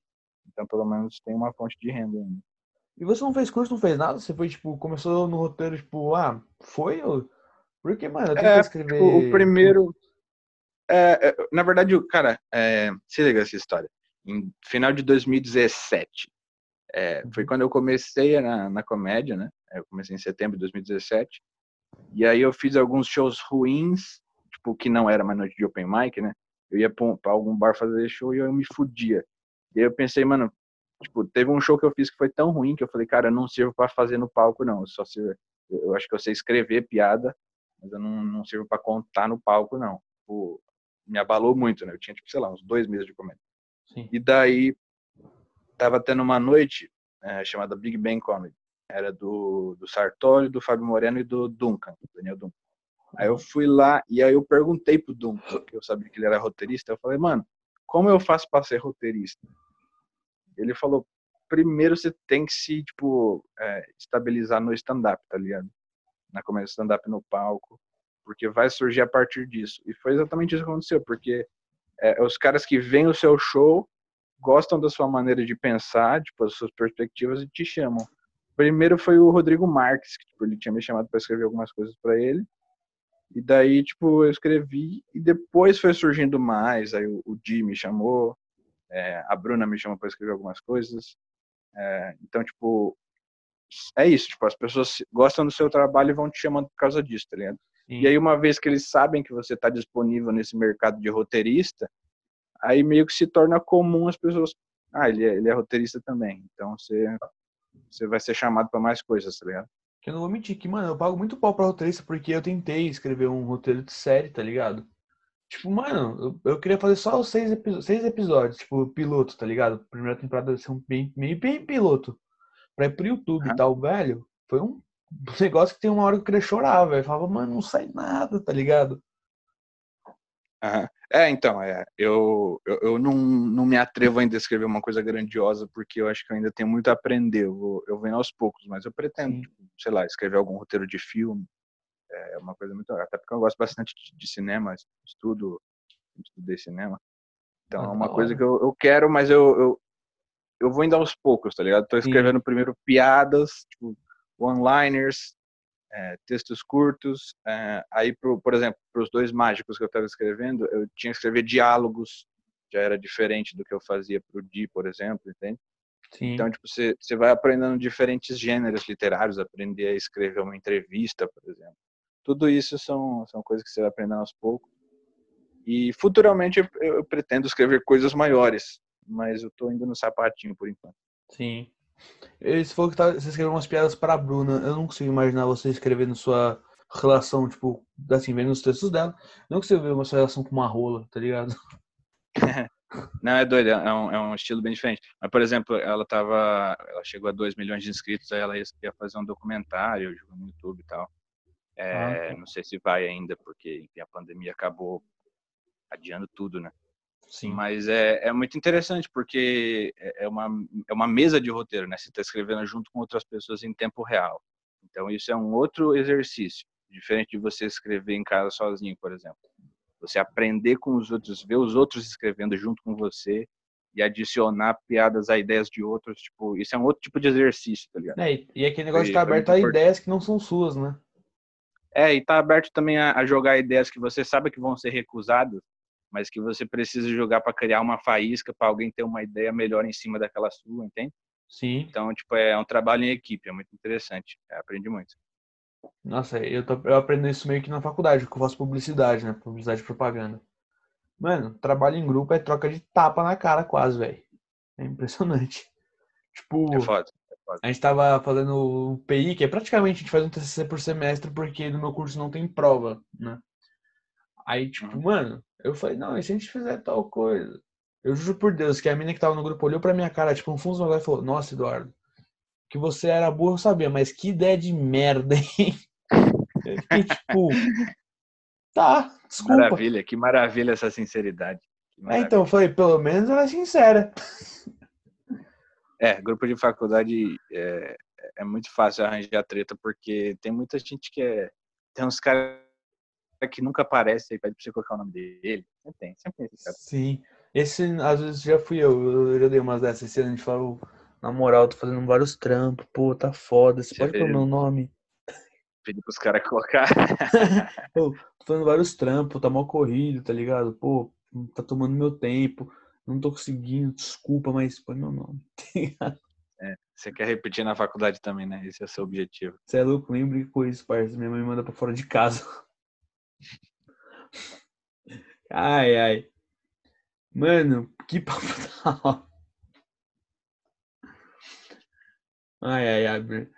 então pelo menos tem uma fonte de renda ainda. E você não fez curso, não fez nada? Você foi, tipo, começou no roteiro, tipo, ah, foi? Ou... Porque, mano, eu tenho É, que escrever. Tipo, o primeiro. é, é, na verdade, o cara, é, se liga essa história. Em final de 2017, é, foi Uhum. quando eu comecei na, na comédia, né? Eu comecei em setembro de 2017. E aí eu fiz alguns shows ruins, tipo, que não era mais noite de open mic, né? Eu ia pra, um- algum bar fazer show e eu me fudia. E aí eu pensei, mano, tipo, teve um show que eu fiz que foi tão ruim que eu falei, cara, eu não sirvo pra fazer no palco, não. Eu só sirvo, eu acho que eu sei escrever piada, mas eu não, não sirvo pra contar no palco, não. Tipo, me abalou muito, né? Eu tinha, tipo, sei lá, uns dois meses de comédia. Sim. E daí, tava tendo uma noite eh, chamada Big Bang Comedy. Era do, do Sartori, do Fábio Moreno e do Duncan, do Daniel Duncan. Aí eu fui lá e aí eu perguntei pro Duncan, porque eu sabia que ele era roteirista. Eu falei, mano, como eu faço pra ser roteirista? Ele falou, primeiro você tem que se, tipo, eh, estabilizar no stand-up, tá ligado? Na comédia stand-up no palco, porque vai surgir a partir disso. E foi exatamente isso que aconteceu, porque é, os caras que veem o seu show gostam da sua maneira de pensar, tipo, as suas perspectivas e te chamam. Primeiro foi o Rodrigo Marques, que tipo, ele tinha me chamado para escrever algumas coisas para ele. E daí, tipo, eu escrevi e depois foi surgindo mais. Aí o, o Di me chamou, é, a Bruna me chamou para escrever algumas coisas. É, então, tipo, é isso. Tipo, as pessoas gostam do seu trabalho e vão te chamando por causa disso, tá ligado? Sim. E aí, uma vez que eles sabem que você está disponível nesse mercado de roteirista, aí meio que se torna comum as pessoas. Ah, ele é, ele é roteirista também. Então você, você vai ser chamado para mais coisas, tá ligado? Que eu não vou mentir que, mano, eu pago muito pau pra roteirista porque eu tentei escrever um roteiro de série, tá ligado? Tipo, mano, eu, eu queria fazer só os seis, seis episódios, tipo, piloto, tá ligado? Primeira temporada ser um bem, meio bem piloto. Pra ir pro YouTube e tal, velho. Foi um negócio que tem uma hora que eu queria chorar, velho. Falava, mano, não sai nada, tá ligado? Uhum. É, então, é, eu, eu, eu, não, não me atrevo ainda a escrever uma coisa grandiosa, porque eu acho que eu ainda tenho muito a aprender. Eu, vou, eu venho aos poucos, mas eu pretendo, tipo, sei lá, escrever algum roteiro de filme. É uma coisa muito. Até porque eu gosto bastante de, de cinema, estudo, estudei cinema. Então é uma coisa que eu, eu quero, mas eu, eu, eu vou indo aos poucos, tá ligado? Tô escrevendo Sim. primeiro piadas, tipo, one-liners, é, textos curtos. É, aí, pro, por exemplo, para os dois mágicos que eu estava escrevendo, eu tinha que escrever diálogos, já era diferente do que eu fazia para o Di, por exemplo, entende? Sim. Então, tipo, você, você vai aprendendo diferentes gêneros literários, aprender a escrever uma entrevista, por exemplo. Tudo isso são, são coisas que você vai aprendendo aos poucos. E futuramente eu, eu pretendo escrever coisas maiores, mas eu estou indo no sapatinho por enquanto. Sim. Você falou que tá, você escreveu umas piadas pra Bruna. Eu não consigo imaginar você escrevendo sua relação, tipo, assim, vendo os textos dela. Não consigo ver uma sua relação com uma rola, tá ligado? Não, é doido, é um, é um estilo bem diferente. Mas, por exemplo, ela tava. Ela chegou a 2 milhões de inscritos, aí ela ia fazer um documentário no YouTube e tal. É, ah, não sei se vai ainda, porque enfim, a pandemia acabou adiando tudo, né? Sim. Mas é, é muito interessante, porque é, é uma, é uma mesa de roteiro, né? Você está escrevendo junto com outras pessoas em tempo real. Então, isso é um outro exercício, diferente de você escrever em casa sozinho, por exemplo. Você aprender com os outros, ver os outros escrevendo junto com você e adicionar piadas a ideias de outros, tipo, isso é um outro tipo de exercício, tá ligado? É, e aquele negócio de estar tá aberto a ideias que não são suas, né? É, e tá aberto também a, a jogar ideias que você sabe que vão ser recusadas, mas que você precisa jogar para criar uma faísca para alguém ter uma ideia melhor em cima daquela sua, entende? Sim. Então, tipo, é um trabalho em equipe, é muito interessante. Eu aprendi muito. Nossa, eu, tô, eu aprendo isso meio que na faculdade, porque eu faço publicidade, né? Publicidade e propaganda. Mano, trabalho em grupo é troca de tapa na cara quase, velho. É impressionante. Tipo, é foda, é foda. a gente tava fazendo o PI, que é praticamente a gente faz um TCC por semestre, porque no meu curso não tem prova, né? Aí, tipo, uhum. mano, eu falei, não, e se a gente fizer tal coisa? Eu juro por Deus que a menina que tava no grupo olhou pra minha cara, tipo, no fundo e falou, nossa, Eduardo, que você era burro, eu sabia, mas que ideia de merda, hein? Eu fiquei, tipo, tá, desculpa. Maravilha, que maravilha essa sinceridade. Maravilha. É, então, eu falei, pelo menos ela é sincera. É, grupo de faculdade é, é muito fácil arranjar treta, porque tem muita gente que é. Tem uns caras que nunca aparece aí pede pra você colocar o nome dele. Sempre tem, sempre tem esse cara. Sim. Esse, às vezes, já fui eu. Eu já dei umas dessas. Esse ano a gente falou, na moral, tô fazendo vários trampos. Pô, tá foda. Você já pode pôr meu nome? Pedi pros caras colocar. Pô, tô fazendo vários trampos, tá mal corrido, tá ligado? Pô, tá tomando meu tempo. Não tô conseguindo, desculpa, mas põe meu nome. Tá é, você quer repetir na faculdade também, né? Esse é o seu objetivo. Você é louco, lembre com isso, parceiro. Minha mãe manda pra fora de casa. Ai, ai. Mano, que papo da Ai, ai, ai.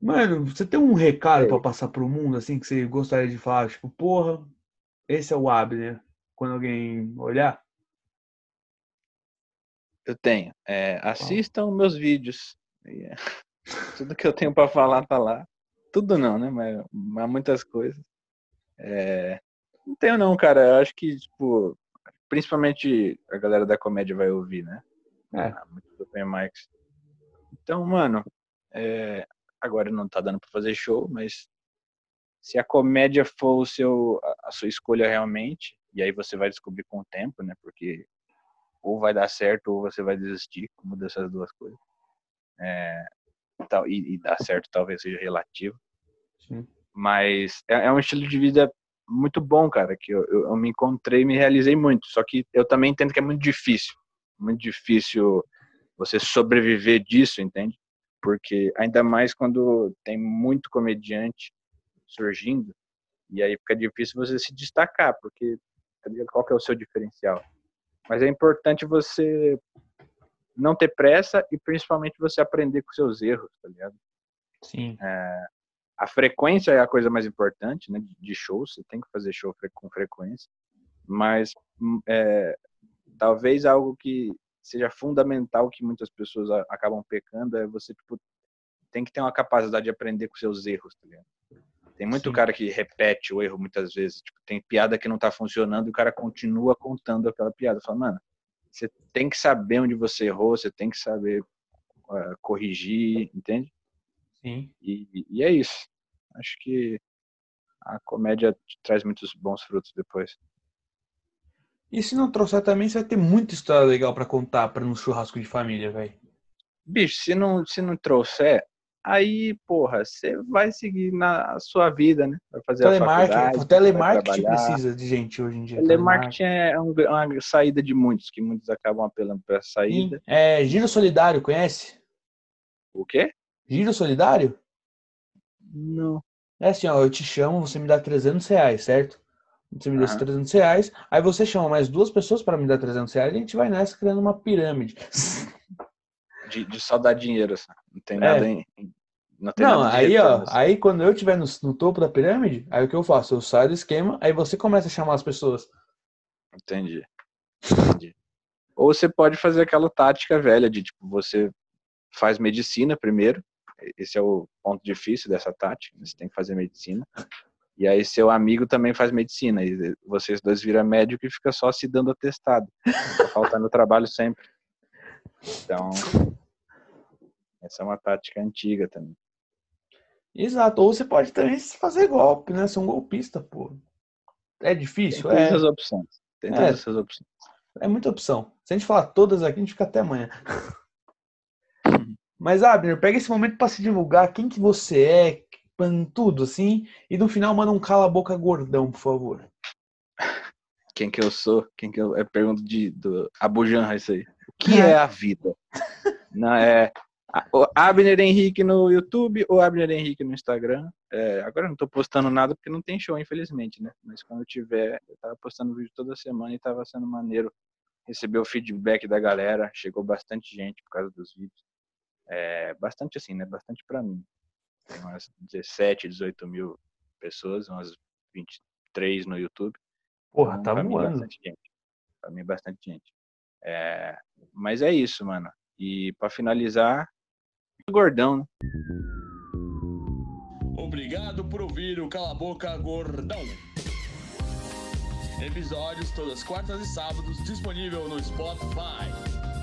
Mano, você tem um recado para passar pro mundo, assim, que você gostaria de falar? Tipo, porra, esse é o Abner. Quando alguém olhar? Eu tenho. É, assistam meus vídeos. É, tudo que eu tenho para falar tá lá. Tudo não, né? Mas, mas muitas coisas. É, não tenho não, cara. Eu acho que, tipo, principalmente a galera da comédia vai ouvir, né? É. Ah, muito do Open Mics. Então, mano, é, agora não tá dando pra fazer show, mas se a comédia for o seu, a sua escolha realmente, e aí você vai descobrir com o tempo, né? Porque ou vai dar certo ou você vai desistir, uma dessas duas coisas. É, tal, e, e dar certo talvez seja relativo. Sim. Mas é, é, um estilo de vida muito bom, cara, que eu, eu, eu me encontrei, me realizei muito. Só que eu também entendo que é muito difícil, muito difícil você sobreviver disso, entende? Porque ainda mais quando tem muito comediante surgindo, e aí fica difícil você se destacar, porque qual que é o seu diferencial? Mas é importante você não ter pressa e principalmente você aprender com seus erros, tá ligado? Sim. É, a frequência é a coisa mais importante, né? De shows, você tem que fazer show com frequência, mas hum, é, talvez algo que seja fundamental que muitas pessoas acabam pecando é você tipo tem que ter uma capacidade de aprender com seus erros, tá ligado? Tem muito Sim. cara que repete o erro muitas vezes. Tipo, tem piada que não tá funcionando e o cara continua contando aquela piada. Fala, mano, você tem que saber onde você errou, você tem que saber uh, corrigir, entende? Sim. E, e é isso. Acho que a comédia traz muitos bons frutos depois. E se não trouxer também, você vai ter muita história legal para contar para um churrasco de família, velho. Bicho, se não, se não trouxer, aí, porra, você vai seguir na sua vida, né? Vai fazer telemarketing, a O telemarketing precisa de gente hoje em dia. Telemarketing, telemarketing é uma saída de muitos, que muitos acabam apelando para essa saída. Sim. É, Giro Solidário, conhece? O quê? Giro Solidário? Não. É assim, ó, eu te chamo, você me dá 300 reais, certo? Você me dá esses 300 reais, aí você chama mais duas pessoas para me dar 300 reais e a gente vai nessa criando uma pirâmide. De, de só dar dinheiro, assim. não tem nada é. em. Não, tem não nada aí, ó, assim. aí quando eu estiver no, no, topo da pirâmide, aí o que eu faço? Eu saio do esquema, aí você começa a chamar as pessoas. Entendi. Entendi. Ou você pode fazer aquela tática velha de tipo, você faz medicina primeiro, esse é o ponto difícil dessa tática, você tem que fazer medicina. E aí seu amigo também faz medicina, e vocês dois viram médico e fica só se dando atestado. Tá faltando trabalho sempre. Então, essa é uma tática antiga também. Exato. Ou você pode também fazer golpe, né? Ser um golpista, pô. É difícil? Tem todas é. essas opções. Tem todas é. essas opções. É muita opção. Se a gente falar todas aqui, a gente fica até amanhã. Mas, Abner, pega esse momento para se divulgar quem que você é, tudo, assim, e no final manda um cala-boca gordão, por favor. Quem que eu sou? Quem que eu... É pergunta de, do Abu Janra, isso aí que é a vida? Não, é o Abner Henrique no YouTube ou Abner Henrique no Instagram. É, agora eu não tô postando nada porque não tem show, infelizmente, né? Mas quando eu tiver, eu tava postando vídeo toda semana e tava sendo maneiro receber o feedback da galera. Chegou bastante gente por causa dos vídeos. É, bastante assim, né? Bastante para mim. Tem umas 17, 18 mil pessoas, umas 23 no YouTube. Porra, então, tá voando. Bastante gente. Pra mim, bastante gente. É, mas é isso, mano. E para finalizar, gordão, né? Obrigado por ouvir o Cala Boca Gordão. Episódios todas quartas e sábados disponível no Spotify.